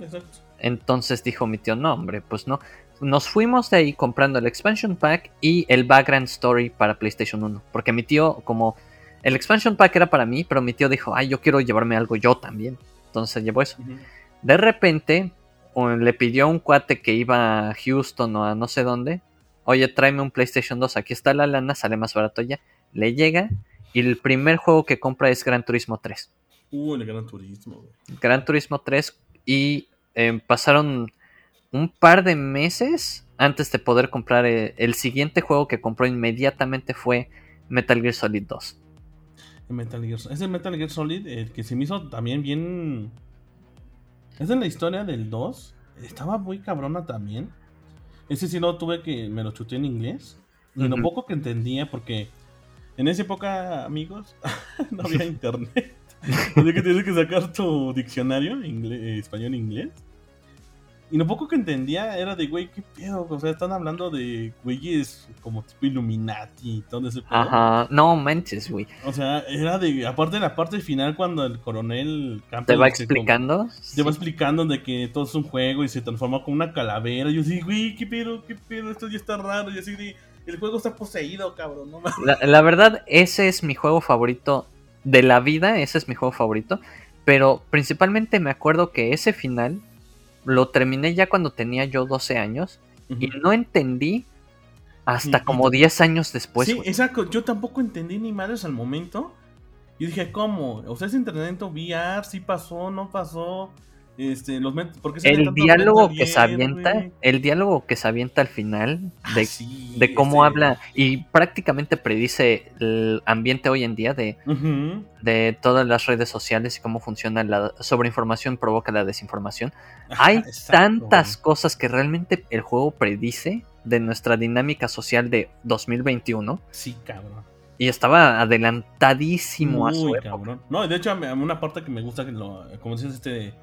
exacto. Entonces dijo mi tío, no, hombre, pues no. Nos fuimos de ahí comprando el expansion pack y el background story para PlayStation 1. Porque mi tío, como el expansion pack era para mí, pero mi tío dijo, ay, yo quiero llevarme algo yo también. Entonces llevó eso. De repente le pidió a un cuate que iba a Houston o a no sé dónde, oye, tráeme un PlayStation 2, aquí está la lana, sale más barato ya. Le llega y el primer juego que compra es Gran Turismo 3. Uh, el Gran Turismo. Gran Turismo 3 y em, pasaron un par de meses antes de poder comprar eh, el, siguiente juego que compró inmediatamente fue Metal Gear Solid 2. Metal Gear, ese Metal Gear Solid, el que se me hizo también bien esa es la historia del 2. Estaba muy cabrona también. Ese sí lo tuve que. Me lo chuté en inglés. Y lo poco que entendía, porque en esa época, amigos, no había internet. Así que tienes que sacar tu diccionario español-inglés. Y lo poco que entendía era de, güey, qué pedo. O sea, están hablando de güeyes como tipo Illuminati y todo ese pedo. Ajá, no manches, güey. O sea, era de, aparte de la parte final cuando el coronel ¿Te va explicando? te va explicando de que todo es un juego y se transforma como una calavera. Y yo así, güey, qué pedo, qué pedo, esto ya está raro. Y así de, el juego está poseído, cabrón. No la, la verdad, ese es mi juego favorito de la vida, ese es mi juego favorito. Pero principalmente me acuerdo que ese final lo terminé ya cuando tenía yo 12 años y no entendí hasta como 10 años después. Sí, exacto. Yo tampoco entendí ni madres al momento. Y dije, ¿cómo? O sea, ese internet VR, sí pasó, no pasó. Este, los el diálogo que se avienta, el diálogo que se avienta al final ah, de, de cómo habla y prácticamente predice el ambiente hoy en día de, de todas las redes sociales y cómo funciona la sobreinformación provoca la desinformación. Hay tantas cosas que realmente el juego predice de nuestra dinámica social de 2021. Sí, cabrón. y estaba adelantadísimo a su época. No, de hecho, una parte que me gusta, que lo, como dices, este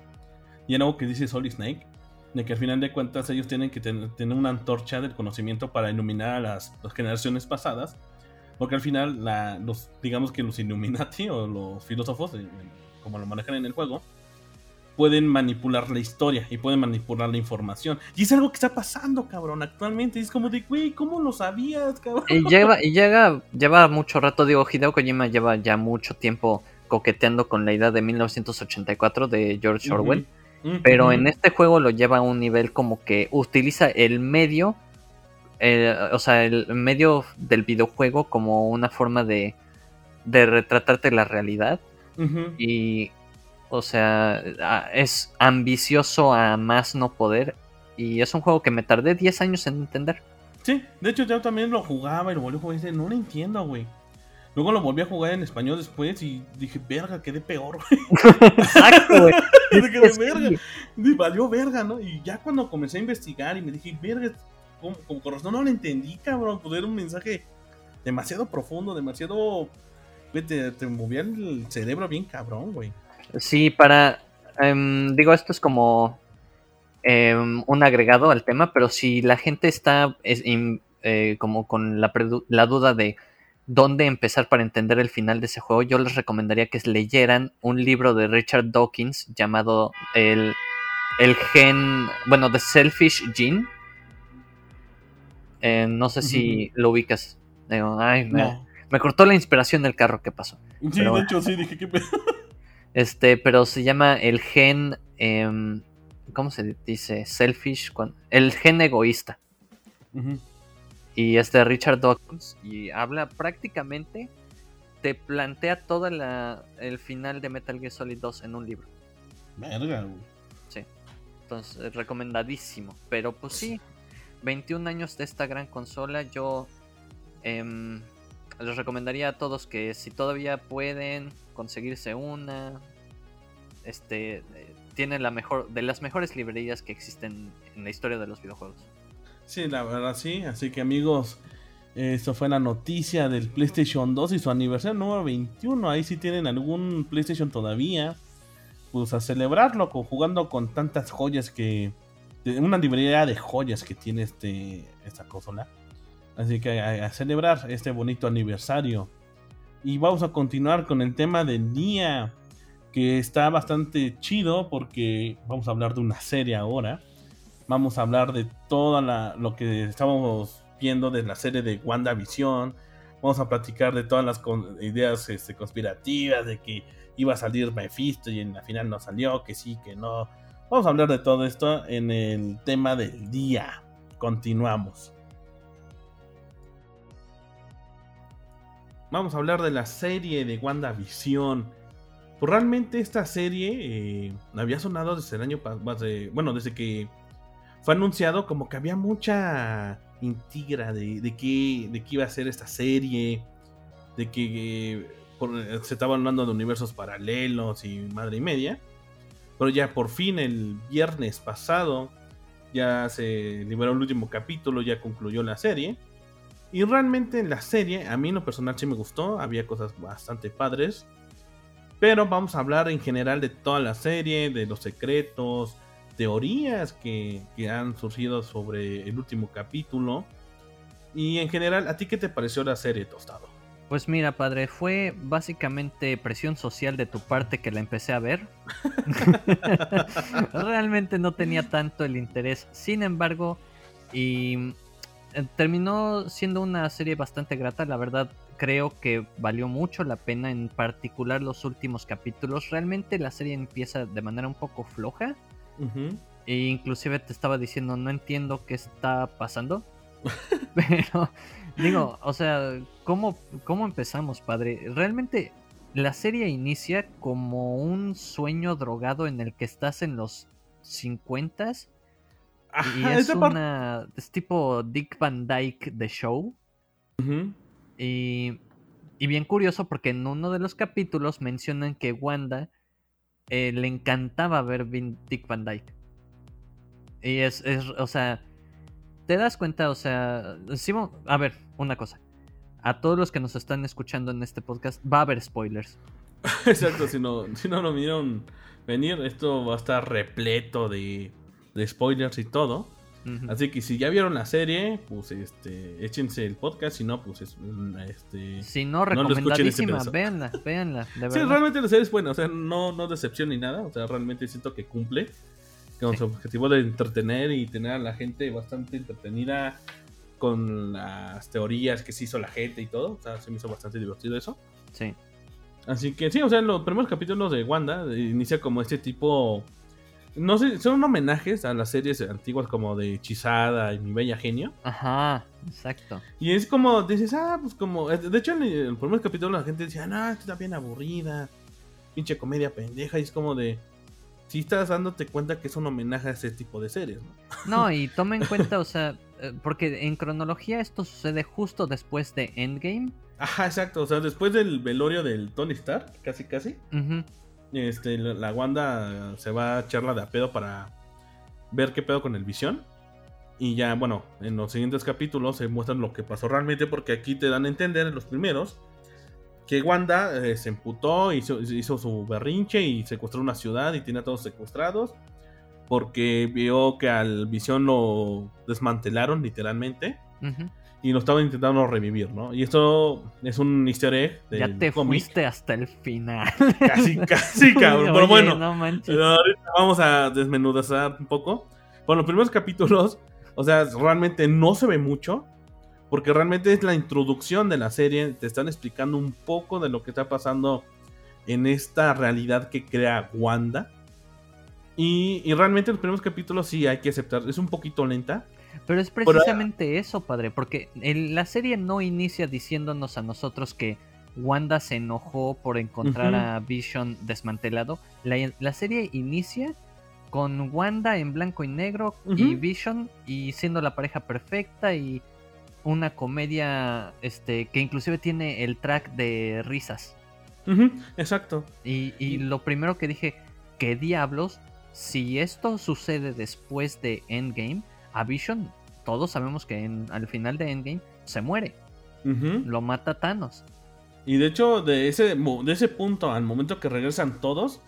algo que dice Solid Snake, de que al final de cuentas ellos tienen que tener, una antorcha del conocimiento para iluminar a las, generaciones pasadas, porque al final, los, digamos que los Illuminati o los filósofos, eh, como lo manejan en el juego, pueden manipular la historia y pueden manipular la información. Y es algo que está pasando, cabrón, actualmente. es como de, güey, ¿cómo lo sabías, cabrón? Y lleva, y llega, lleva mucho rato, digo, Hideo Kojima lleva ya mucho tiempo coqueteando con la idea de 1984 de George Orwell. Pero en este juego lo lleva a un nivel como que utiliza el medio, o sea, el medio del videojuego como una forma de, de retratarte la realidad. Y o sea, es ambicioso a más no poder. Y es un juego que me tardé 10 años en entender. Sí, de hecho yo también lo jugaba y lo volví a jugar y dije, no lo entiendo, güey. Luego lo volví a jugar en español después y dije, verga, quedé peor, güey. Exacto, güey. quedé verga. Y valió verga, ¿no? Y ya cuando comencé a investigar y me dije, verga, como, como no, no lo entendí, cabrón. Pues era un mensaje demasiado profundo, demasiado... Te, te movía el cerebro bien cabrón, güey. Sí, para. Em, digo, esto es como em, un agregado al tema, pero si la gente está eh, como con la, la, duda de dónde empezar para entender el final de ese juego, yo les recomendaría que leyeran un libro de Richard Dawkins llamado El, el Gen. Bueno, The Selfish Gene. Eh, no sé si lo ubicas. ay, me, me, cortó la inspiración del carro, ¿qué pasó? Sí, de hecho, sí, dije, ¿qué este, pero se llama el gen. Em, ¿Cómo se dice? Selfish. El gen egoísta. Y es de Richard Dawkins. Y habla prácticamente. Te plantea todo el final de Metal Gear Solid 2 en un libro. Verga, Sí. Entonces, recomendadísimo. Pero pues sí. 21 años de esta gran consola. Yo. Em, les recomendaría a todos que si todavía pueden conseguirse una, este, eh, tiene la mejor, de las mejores librerías que existen en la historia de los videojuegos. Sí, la verdad sí, así que amigos, esto fue la noticia del PlayStation 2 y su aniversario número 21. Ahí si tienen algún PlayStation todavía, pues a celebrarlo jugando con tantas joyas que. Una librería de joyas que tiene este, esta consola. Así que a, celebrar este bonito aniversario. Y vamos a continuar con el tema del día. Que está bastante chido porque vamos a hablar de una serie ahora. Vamos a hablar de todo lo que estábamos viendo de la serie de WandaVision. Vamos a platicar de todas las ideas este, conspirativas, de que iba a salir Mephisto y en la final no salió, que sí, que no. Vamos a hablar de todo esto en el tema del día. Continuamos. vamos a hablar de la serie de WandaVision. Pues realmente esta serie eh, había sonado desde el año pasado, bueno, desde que fue anunciado como que había mucha intriga de, de, qué, de qué iba a ser esta serie, de que se estaba hablando de universos paralelos y madre y media. Pero ya por fin el viernes pasado ya se liberó el último capítulo, ya concluyó la serie. Y realmente en la serie, a mí en lo personal sí me gustó, había cosas bastante padres. Pero vamos a hablar en general de toda la serie, de los secretos, teorías que, han surgido sobre el último capítulo. Y en general, ¿a ti qué te pareció la serie, Tostado? Pues mira, padre, fue básicamente presión social de tu parte que la empecé a ver. Realmente no tenía tanto el interés. Sin embargo, y eh, terminó siendo una serie bastante grata, la verdad creo que valió mucho la pena, en particular los últimos capítulos. Realmente la serie empieza de manera un poco floja. E inclusive te estaba diciendo, no entiendo qué está pasando. Pero digo, o sea, ¿cómo, ¿cómo empezamos, padre? Realmente la serie inicia como un sueño drogado en el que estás en los 50s y es una. Es tipo Dick Van Dyke de show. y, y, bien curioso porque en uno de los capítulos mencionan que Wanda eh, le encantaba ver Dick Van Dyke. Y es, es, o sea, te das cuenta, o sea, a ver, una cosa. a todos los que nos están escuchando en este podcast, va a haber spoilers. Exacto, si no, si no lo vieron venir, esto va a estar repleto de, de spoilers y todo. Así que si ya vieron la serie, pues este, échense el podcast, si no, pues este. Si no, recomendadísima, véanla, véanla. Sí, realmente la serie es buena, o sea, no, no decepción ni nada, o sea, realmente siento que cumple con su objetivo de entretener y tener a la gente bastante entretenida con las teorías que se hizo la gente y todo, o sea, se me hizo bastante divertido eso. Sí. Así que sí, o sea, los primeros capítulos de Wanda inicia como este tipo no sé, son homenajes a las series antiguas como de Hechizada y Mi Bella Genio. Ajá, exacto. Y es como, dices, ah, pues como. De hecho, en el primer capítulo la gente decía, no, está bien aburrida. Pinche comedia pendeja. Y es como de. Si estás dándote cuenta que es un homenaje a ese tipo de series, ¿no? No, y toma en cuenta, o sea, eh, porque en cronología esto sucede justo después de Endgame. Ajá, exacto. O sea, después del velorio del Tony Stark, casi, casi. Ajá este, la Wanda se va a echarla de a pedo para ver qué pedo con el visión. Y ya, bueno, en los siguientes capítulos se muestran lo que pasó realmente, porque aquí te dan a entender en los primeros que Wanda eh, se emputó, hizo, hizo su berrinche y secuestró una ciudad y tiene a todos secuestrados. Porque vio que al visión lo desmantelaron literalmente y lo estaban intentando revivir, ¿no? Y esto es un easter egg Ya te fuiste hasta el final. Casi, casi, cabrón. Pero bueno, ahorita vamos a desmenuzar un poco. Bueno, los primeros capítulos, o sea, realmente no se ve mucho. Porque realmente es la introducción de la serie. Te están explicando un poco de lo que está pasando en esta realidad que crea Wanda. Y, y realmente los primeros capítulos sí hay que aceptar. Es un poquito lenta. Pero es precisamente eso, padre, porque la serie no inicia diciéndonos a nosotros que Wanda se enojó por encontrar a Vision desmantelado. La, serie inicia con Wanda en blanco y negro y Vision y siendo la pareja perfecta y una comedia este que inclusive tiene el track de risas. exacto. Y, y lo primero que dije, ¿qué diablos? Si esto sucede después de Endgame, a Vision, todos sabemos que al final de Endgame se muere. Lo mata Thanos. Y de hecho, de ese, de ese punto al momento que regresan todos,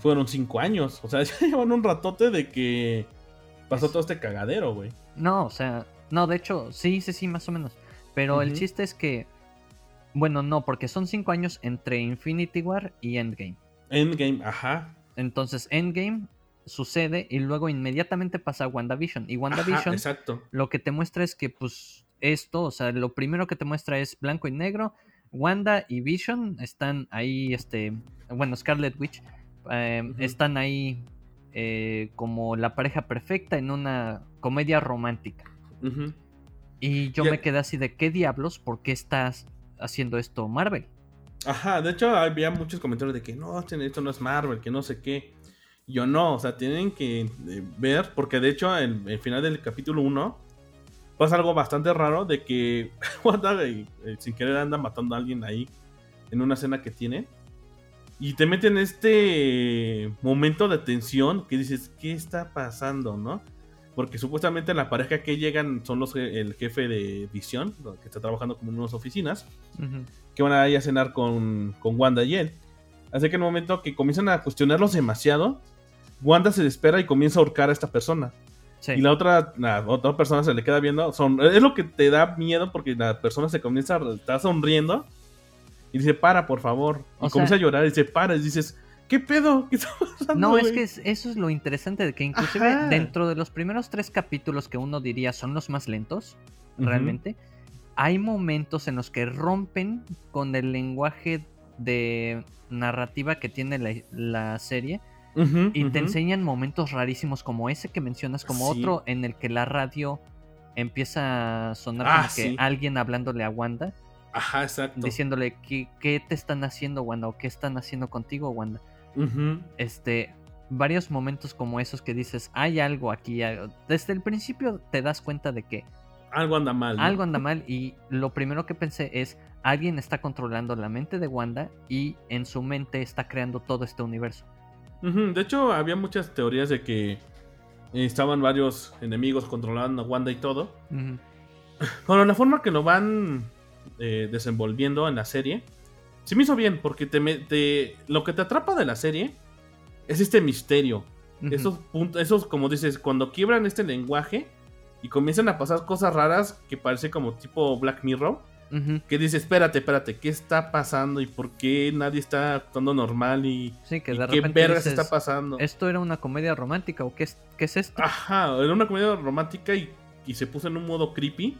fueron cinco años. O sea, ya llevan un ratote de que pasó todo este cagadero, güey. No, o sea, no, de hecho, sí, sí, sí, más o menos. Pero el chiste es que, bueno, no, porque son cinco años entre Infinity War y Endgame. Endgame, ajá. Entonces, Endgame sucede y luego inmediatamente pasa a WandaVision. Y WandaVision exacto. lo que te muestra es que pues esto, o sea, lo primero que te muestra es blanco y negro. Wanda y Vision están ahí, este, bueno, Scarlet Witch, em, están ahí eh, como la pareja perfecta en una comedia romántica. Y yo me quedé así de qué diablos, ¿por qué estás haciendo esto Marvel? Ajá, de hecho había muchos comentarios de que no, esto no es Marvel, que no sé qué. Yo no, o sea, tienen que eh, ver, porque de hecho, el final del capítulo 1 pasa algo bastante raro de que Wanda eh, sin querer anda matando a alguien ahí en una escena que tiene. Y te meten en este momento de tensión que dices, ¿qué está pasando, no? Porque supuestamente la pareja que llegan son los el jefe de visión, que está trabajando como en unas oficinas, que van a ir a cenar con, con Wanda y él. Así que en el momento que comienzan a cuestionarlos demasiado, Wanda se espera y comienza a ahorcar a esta persona. Y la otra, la otra persona se le queda viendo. Son, es lo que te da miedo porque la persona se comienza a estar sonriendo y dice, para, por favor. Y comienza a llorar y dice, para. Y dices, ¿qué pedo? ¿Qué está pasando? No, es que eso es lo interesante de que inclusive dentro de los primeros tres capítulos que uno diría son los más lentos, realmente, hay momentos en los que rompen con el lenguaje de narrativa que tiene la serie y te enseñan momentos rarísimos como ese que mencionas, como otro en el que la radio empieza a sonar ah, como que alguien hablándole a Wanda. Ajá, exacto. Diciéndole ¿qué, qué te están haciendo, Wanda, o qué están haciendo contigo, Wanda. Este, varios momentos como esos que dices, hay algo aquí. Desde el principio te das cuenta de que algo anda mal. Algo anda mal y lo primero que pensé es, alguien está controlando la mente de Wanda y en su mente está creando todo este universo. De hecho, había muchas teorías de que estaban varios enemigos controlando a Wanda y todo. Bueno, la forma que lo van eh, desenvolviendo en la serie, se me hizo bien, porque te, lo que te atrapa de la serie es este misterio. Esos puntos, esos, como dices, cuando quiebran este lenguaje y comienzan a pasar cosas raras que parece como tipo Black Mirror. Que dice, espérate, espérate, ¿qué está pasando? ¿Y por qué nadie está actuando normal? ¿Y, sí, que qué vergas está pasando? ¿Esto era una comedia romántica o qué es, qué es esto? Ajá, era una comedia romántica y, se puso en un modo creepy.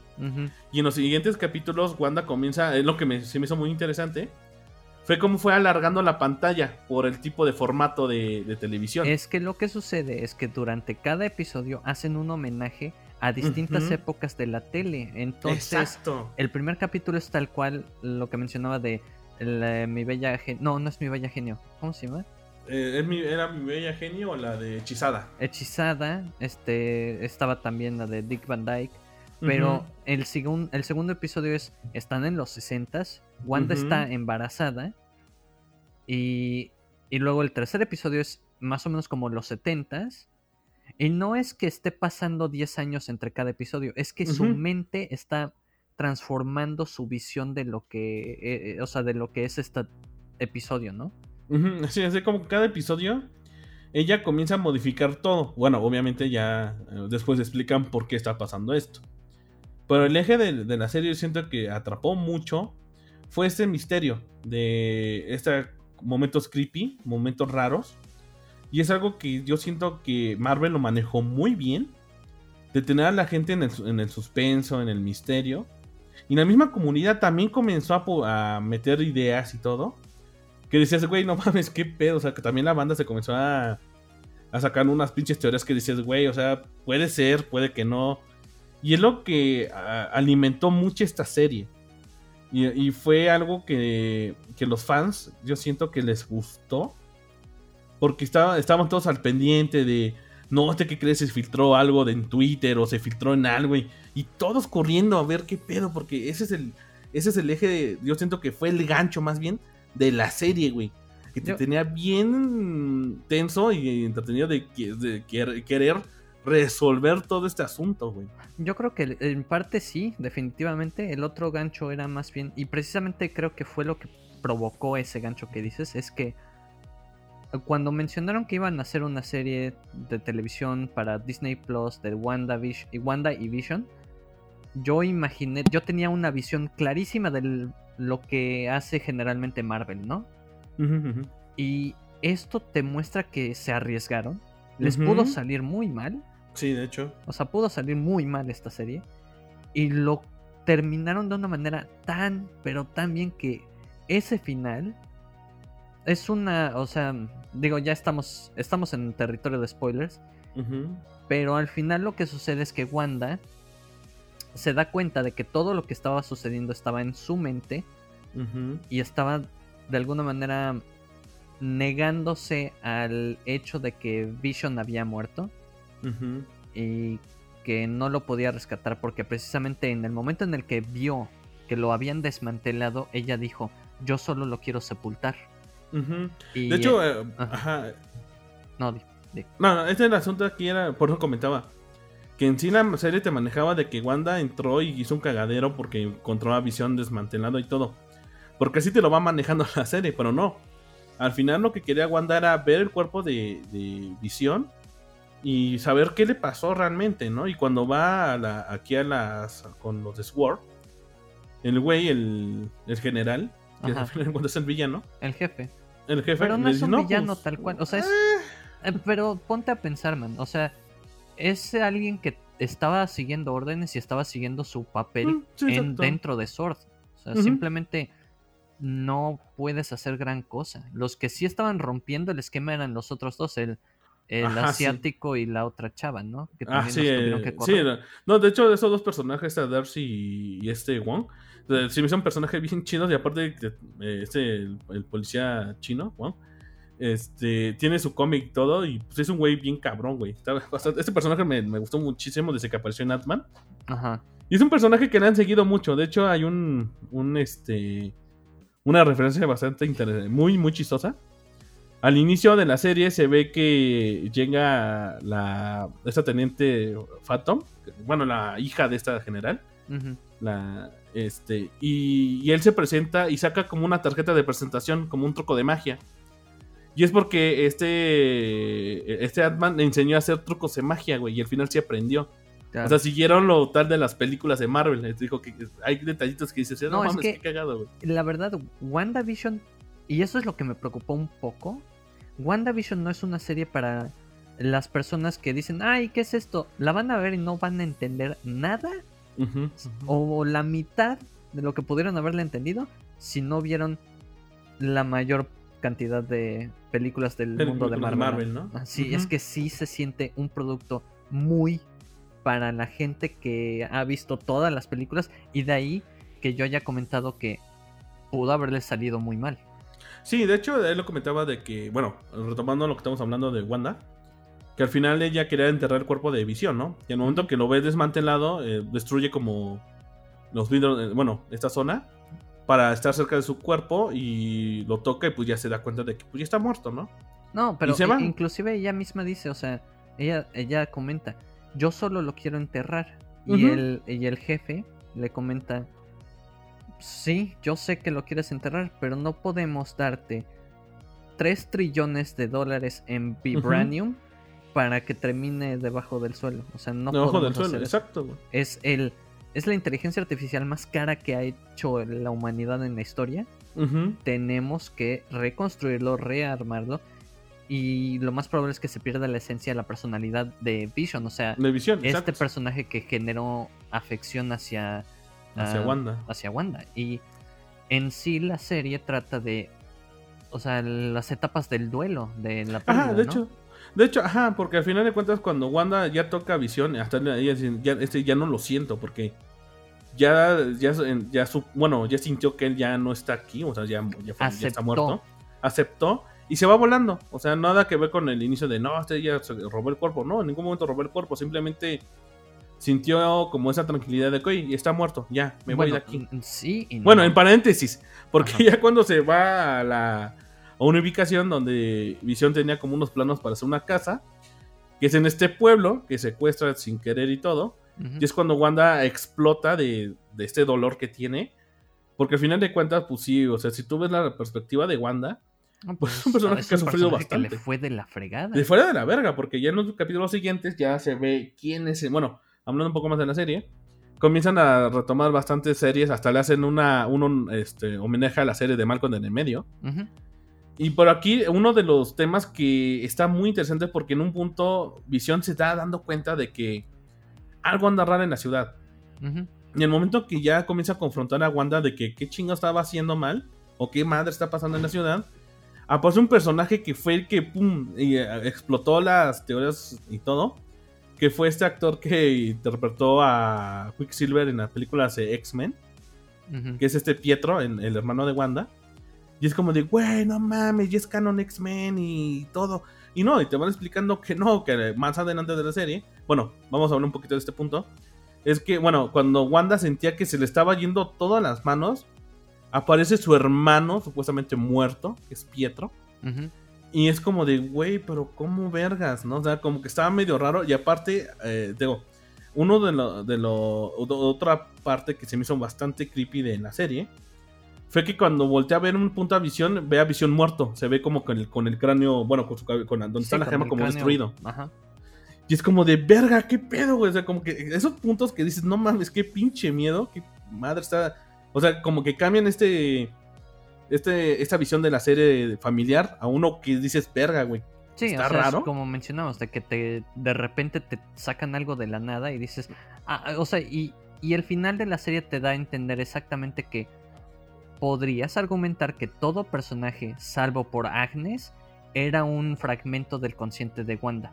Y en los siguientes capítulos, Wanda comienza, es lo que me, se me hizo muy interesante, fue como fue alargando la pantalla por el tipo de formato de, televisión. Es que lo que sucede es que durante cada episodio hacen un homenaje a distintas épocas de la tele. Entonces, el primer capítulo es tal cual lo que mencionaba de mi bella genio. No, no es mi bella genio. ¿Cómo se llama? Eh, ¿Era mi bella genio o la de Hechizada? Hechizada, este, estaba también la de Dick Van Dyke. Pero el, el segundo episodio es, están en los 60 Wanda está embarazada. Y, y, luego el tercer episodio es más o menos como los 70 Y no es que esté pasando 10 años entre cada episodio, es que su mente está transformando su visión de lo que, eh, eh, o sea, de lo que es este episodio, ¿no? Así es, como cada episodio ella comienza a modificar todo. Bueno, obviamente ya eh, después explican por qué está pasando esto. Pero el eje de, de la serie siento que atrapó mucho fue este misterio de estos momentos creepy, momentos raros. Y es algo que yo siento que Marvel lo manejó muy bien. De tener a la gente en el, suspenso, en el misterio. Y la misma comunidad también comenzó a, meter ideas y todo. Que decías, güey, no mames, qué pedo. O sea, que también la banda se comenzó a, a sacar unas pinches teorías que decías, güey, o sea, puede ser, puede que no. Y es lo que alimentó mucho esta serie. Y, fue algo que, los fans, yo siento que les gustó. Porque estaba, estaban todos al pendiente de, no, ¿este qué crees? Se filtró algo de en Twitter o se filtró en algo. Y, todos corriendo a ver qué pedo, porque ese es el, ese es el eje, de, yo siento que fue el gancho más bien de la serie, güey. Que te tenía bien tenso y entretenido de, de querer resolver todo este asunto, güey. Yo creo que en parte sí, definitivamente. El otro gancho era más bien, y precisamente creo que fue lo que provocó ese gancho que dices, es que cuando mencionaron que iban a hacer una serie de televisión para Disney Plus de Wanda, y Wanda y Vision, yo imaginé, yo tenía una visión clarísima de lo que hace generalmente Marvel, ¿no? Y esto te muestra que se arriesgaron, les pudo salir muy mal, Sí, de hecho. O sea, pudo salir muy mal esta serie. Y lo terminaron de una manera tan, pero tan bien que ese final es una, o sea, digo, ya estamos, estamos en territorio de spoilers. Pero al final lo que sucede es que Wanda se da cuenta de que todo lo que estaba sucediendo estaba en su mente y estaba de alguna manera negándose al hecho de que Vision había muerto y que no lo podía rescatar porque precisamente en el momento en el que vio que lo habían desmantelado, ella dijo, yo solo lo quiero sepultar. De hecho, eh, ajá. No, no, no, este el asunto aquí era, por eso comentaba, que en sí la serie te manejaba de que Wanda entró y hizo un cagadero porque encontró a Visión desmantelado y todo. Porque así te lo va manejando la serie, pero no. Al final lo que quería Wanda era ver el cuerpo de, de Visión y saber qué le pasó realmente, ¿no? Y cuando va aquí a las con los de Sword, el güey, el, el general, cuando es el villano, el jefe. El jefe. Pero no es un villano pues, tal cual, o sea, es, eh". Eh, pero ponte a pensar, man, o sea, es alguien que estaba siguiendo órdenes y estaba siguiendo su papel mm, en, dentro de Sword. O sea, simplemente no puedes hacer gran cosa. Los que sí estaban rompiendo el esquema eran los otros dos, el el asiático y la otra chava, ¿no? Que ah, sí, eh, sí, no, de hecho, esos dos personajes, este Darcy y este Wong, sí me son personajes bien chinos y aparte eh, este, el, policía chino, este, tiene su cómic todo y pues es un güey bien cabrón, güey. Este personaje me, gustó muchísimo desde que apareció en Atman. Ajá. Y es un personaje que le han seguido mucho. De hecho, hay un, un este, una referencia bastante interesante, muy, muy chistosa al inicio de la serie se ve que llega la esta teniente Phantom, bueno, la hija de esta general, La, este, y, él se presenta y saca como una tarjeta de presentación, como un truco de magia. Y es porque este, este Ant-Man le enseñó a hacer trucos de magia, güey, y al final sí aprendió. O sea, siguieron lo tal de las películas de Marvel. Les dijo que hay detallitos que dices, no, no mames, qué cagado, güey. La verdad, WandaVision, y eso es lo que me preocupó un poco. WandaVision no es una serie para las personas que dicen, ay, ¿qué es esto? La van a ver y no van a entender nada. O la mitad de lo que pudieron haberle entendido si no vieron la mayor cantidad de películas del mundo de Marvel. ¿no? Sí, es que sí se siente un producto muy para la gente que ha visto todas las películas y de ahí que yo haya comentado que pudo haberle salido muy mal. Sí, de hecho, él lo comentaba de que, bueno, retomando lo que estamos hablando de Wanda, que al final ella quería enterrar el cuerpo de Visión, ¿no? Y el momento que lo ve desmantelado, eh, destruye como los vidrios, eh, bueno, esta zona, para estar cerca de su cuerpo y lo toca y pues ya se da cuenta de que pues ya está muerto, ¿no? No, pero e inclusive ella misma dice, o sea, ella, ella comenta, yo solo lo quiero enterrar. y, el, y el jefe le comenta, sí, yo sé que lo quieres enterrar, pero no podemos darte 3 trillones de dólares en vibranium para que termine debajo del suelo. O sea, no debajo del suelo, exacto. Es el es la inteligencia artificial más cara que ha hecho la humanidad en la historia. Tenemos que reconstruirlo, rearmarlo. Y lo más probable es que se pierda la esencia de la personalidad de Vision. O sea, este personaje que generó afección hacia, hacia ah, Wanda. Hacia Wanda. Y en sí la serie trata de. O sea, las etapas del duelo de la Ajá, de hecho. De hecho, ajá, porque al final de cuentas cuando Wanda ya toca visión, hasta ella ya, este, ya no lo siento, porque ya, ya, ya su, bueno, ya sintió que él ya no está aquí, o sea, ya, ya, está muerto. Aceptó y se va volando. O sea, nada que ver con el inicio de no, este ya robó el cuerpo. No, en ningún momento robó el cuerpo, simplemente sintió como esa tranquilidad de que está muerto, ya, me voy de aquí. Sí, Bueno, en paréntesis, porque ya cuando se va a la a una ubicación donde Visión tenía como unos planos para hacer una casa, que es en este pueblo, que secuestra sin querer y todo. Y es cuando Wanda explota de, este dolor que tiene. Porque al final de cuentas, pues sí, o sea, si tú ves la perspectiva de Wanda, pues, es un personaje que ha sufrido bastante. le fue de la fregada. Le fue de la verga, porque ya en los capítulos siguientes ya se ve quién es. Bueno, hablando un poco más de la serie, comienzan a retomar bastantes series, hasta le hacen una, un este, homenaje a la serie de Malcolm en el medio. Y por aquí, uno de los temas que está muy interesante porque en un punto Visión se está dando cuenta de que algo anda raro en la ciudad. Y en el momento que ya comienza a confrontar a Wanda de que qué chingo estaba haciendo mal o qué madre está pasando en la ciudad, aparece un personaje que fue el que pum, y, eh, explotó las teorías y todo, que fue este actor que interpretó a Quicksilver en las películas de X-Men, que es este Pietro, el hermano de Wanda. Y es como de, güey, no mames, ya es canon X-Men y todo. Y no, y te van explicando que no, que más adelante de la serie, bueno, vamos a hablar un poquito de este punto. Es que, bueno, cuando Wanda sentía que se le estaba yendo todas las manos, aparece su hermano, supuestamente muerto, que es Pietro. Y es como de, güey, pero ¿cómo vergas? ¿No? O sea, como que estaba medio raro. Y aparte, eh, digo, uno de lo, de lo. Otra parte que se me hizo bastante creepy de la serie fue que cuando volteé a ver un punto de visión, ve a visión muerto. Se ve como con el, con el cráneo, bueno, con, su, con donde está la gema como destruido. Ajá. Y es como de verga, qué pedo, güey. O sea, como que esos puntos que dices, no mames, qué pinche miedo, qué madre está. O sea, como que cambian este. Este, esta visión de la serie familiar a uno que dices, verga, güey. Sí, está raro. como mencionamos, de que te de repente te sacan algo de la nada y dices, ah, o sea, y, y el final de la serie te da a entender exactamente que podrías argumentar que todo personaje, salvo por Agnes, era un fragmento del consciente de Wanda.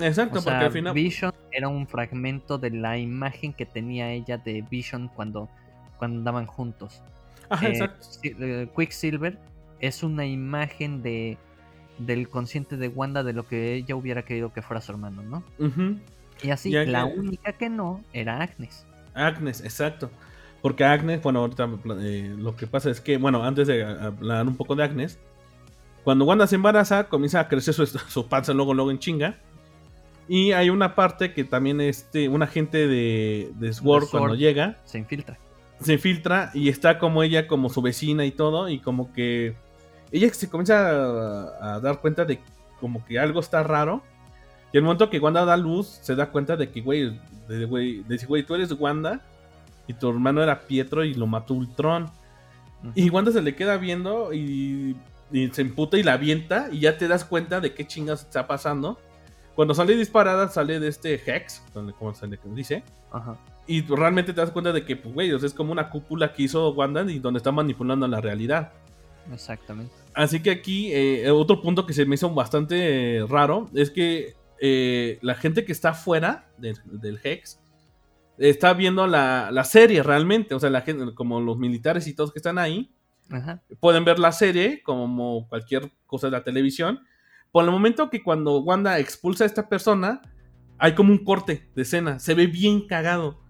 exacto, porque al final. Vision era un fragmento de la imagen que tenía ella de Vision cuando, cuando andaban juntos. Ajá, eh, exacto. Eh, Quicksilver es una imagen de del consciente de Wanda de lo que ella hubiera querido que fuera su hermano, ¿no? Y así, la única que no era Agnes. Agnes, exacto. Porque Agnes, bueno, ahorita eh, lo que pasa es que, bueno, antes de hablar un poco de Agnes, cuando Wanda se embaraza, comienza a crecer su, su panza luego, luego en chinga. Y hay una parte que también este, un agente de, de Sword, cuando llega. Se infiltra. Se infiltra y está como ella, como su vecina y todo. Y como que. Ella se comienza a, a dar cuenta de como que algo está raro. Y el momento que Wanda da luz, se da cuenta de que, güey, de, güey, de, güey, tú eres Wanda y tu hermano era Pietro y lo mató Ultron. Y Wanda se le queda viendo y, se emputa y la avienta y ya te das cuenta de qué chingas está pasando. Cuando sale disparada, sale de este Hex, como se le dice. Ajá. Y realmente te das cuenta de que, pues, güey, es como una cúpula que hizo Wanda y donde está manipulando la realidad. Exactamente. Así que aquí, eh, otro punto que se me hizo bastante eh, raro es que eh, la gente que está fuera del Hex está viendo la, serie realmente. O sea, la gente, como los militares y todos que están ahí, pueden ver la serie como cualquier cosa de la televisión. Por el momento que cuando Wanda expulsa a esta persona, hay como un corte de escena. Se ve bien cagado.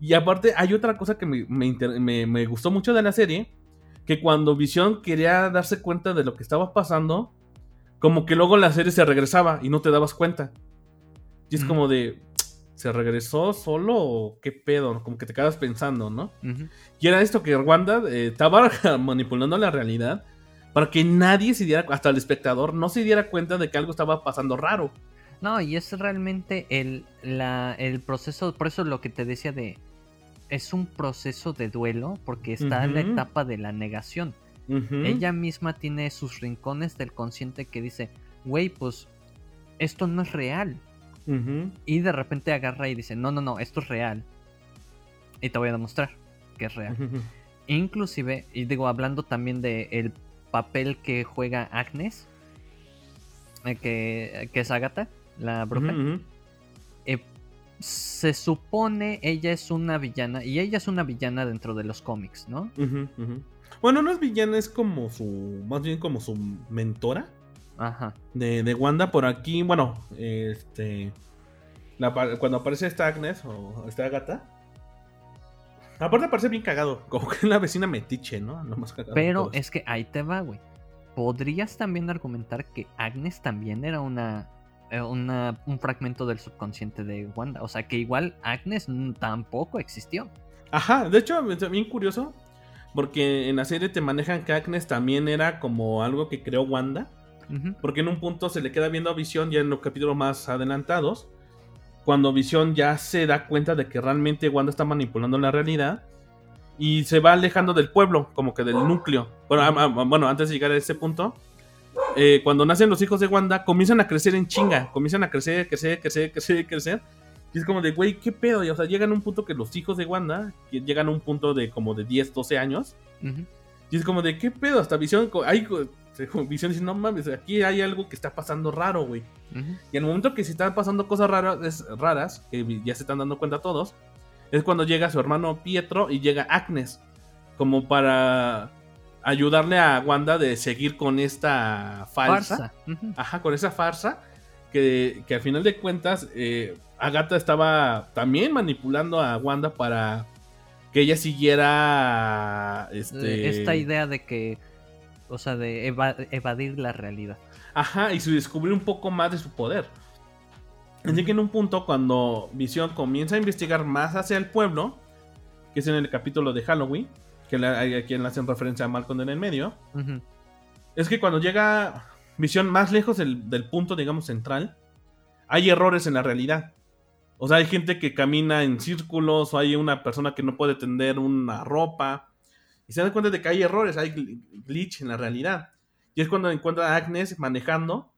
Y aparte, hay otra cosa que me, me, gustó mucho de la serie. Que cuando Visión quería darse cuenta de lo que estaba pasando, como que luego la serie se regresaba y no te dabas cuenta. Y es como de, ¿se regresó solo o qué pedo? Como que te quedas pensando, ¿no? Y era esto que Wanda eh, estaba manipulando la realidad para que nadie se diera, hasta el espectador, no se diera cuenta de que algo estaba pasando raro. No, y es realmente el, el proceso, por eso lo que te decía de, es un proceso de duelo, porque está en la etapa de la negación. Ella misma tiene sus rincones del consciente que dice, güey, pues esto no es real. Y de repente agarra y dice, no, no, no, esto es real. Y te voy a demostrar que es real. Inclusive, y digo, hablando también de el papel que juega Agnes, eh, que, que, es Agatha, la bruja. Eh, se supone ella es una villana, y ella es una villana dentro de los cómics, ¿no? Bueno, no es villana, es como su, más bien como su mentora. Ajá. De, de Wanda por aquí, bueno, este... cuando aparece esta Agnes o esta gata. Aparte parece bien cagado, como que es la vecina metiche, ¿no? Pero es que ahí te va, güey. Podrías también argumentar que Agnes también era una, eh, una, un fragmento del subconsciente de Wanda. O sea que igual Agnes tampoco existió. Ajá, de hecho, bien curioso. Porque en la serie te manejan que Agnes también era como algo que creó Wanda. Porque en un punto se le queda viendo a Visión ya en los capítulos más adelantados. Cuando Visión ya se da cuenta de que realmente Wanda está manipulando la realidad. Y se va alejando del pueblo, como que del núcleo. Bueno, bueno antes de llegar a ese punto. Eh, cuando nacen los hijos de Wanda, comienzan a crecer en chinga. Comienzan a crecer, crecer, crecer, crecer, crecer. Y es como de, güey, ¿qué pedo? Y, o sea, llegan a un punto que los hijos de Wanda, llegan a un punto de como de 10, 12 años. Y es como de, ¿qué pedo? Hasta Visión, hay, Visión dice, no mames, aquí hay algo que está pasando raro, güey. Y en el momento que se están pasando cosas raras, raras, que ya se están dando cuenta todos, es cuando llega su hermano Pietro y llega Agnes, como para ayudarle a Wanda de seguir con esta falsa. Ajá, con esa farsa, que, que al final de cuentas, eh, Agatha estaba también manipulando a Wanda para que ella siguiera este... esta idea de que o sea, de evadir la realidad. Ajá, y descubrir un poco más de su poder. Así que en un punto, cuando Visión comienza a investigar más hacia el pueblo, que es en el capítulo de Halloween, que hay a quien le hacen referencia a Malcolm en el medio, es que cuando llega Visión más lejos del, del, punto, digamos, central, hay errores en la realidad. O sea, hay gente que camina en círculos, o hay una persona que no puede tender una ropa, y se dan cuenta de que hay errores, hay glitch en la realidad. Y es cuando encuentra a Agnes manejando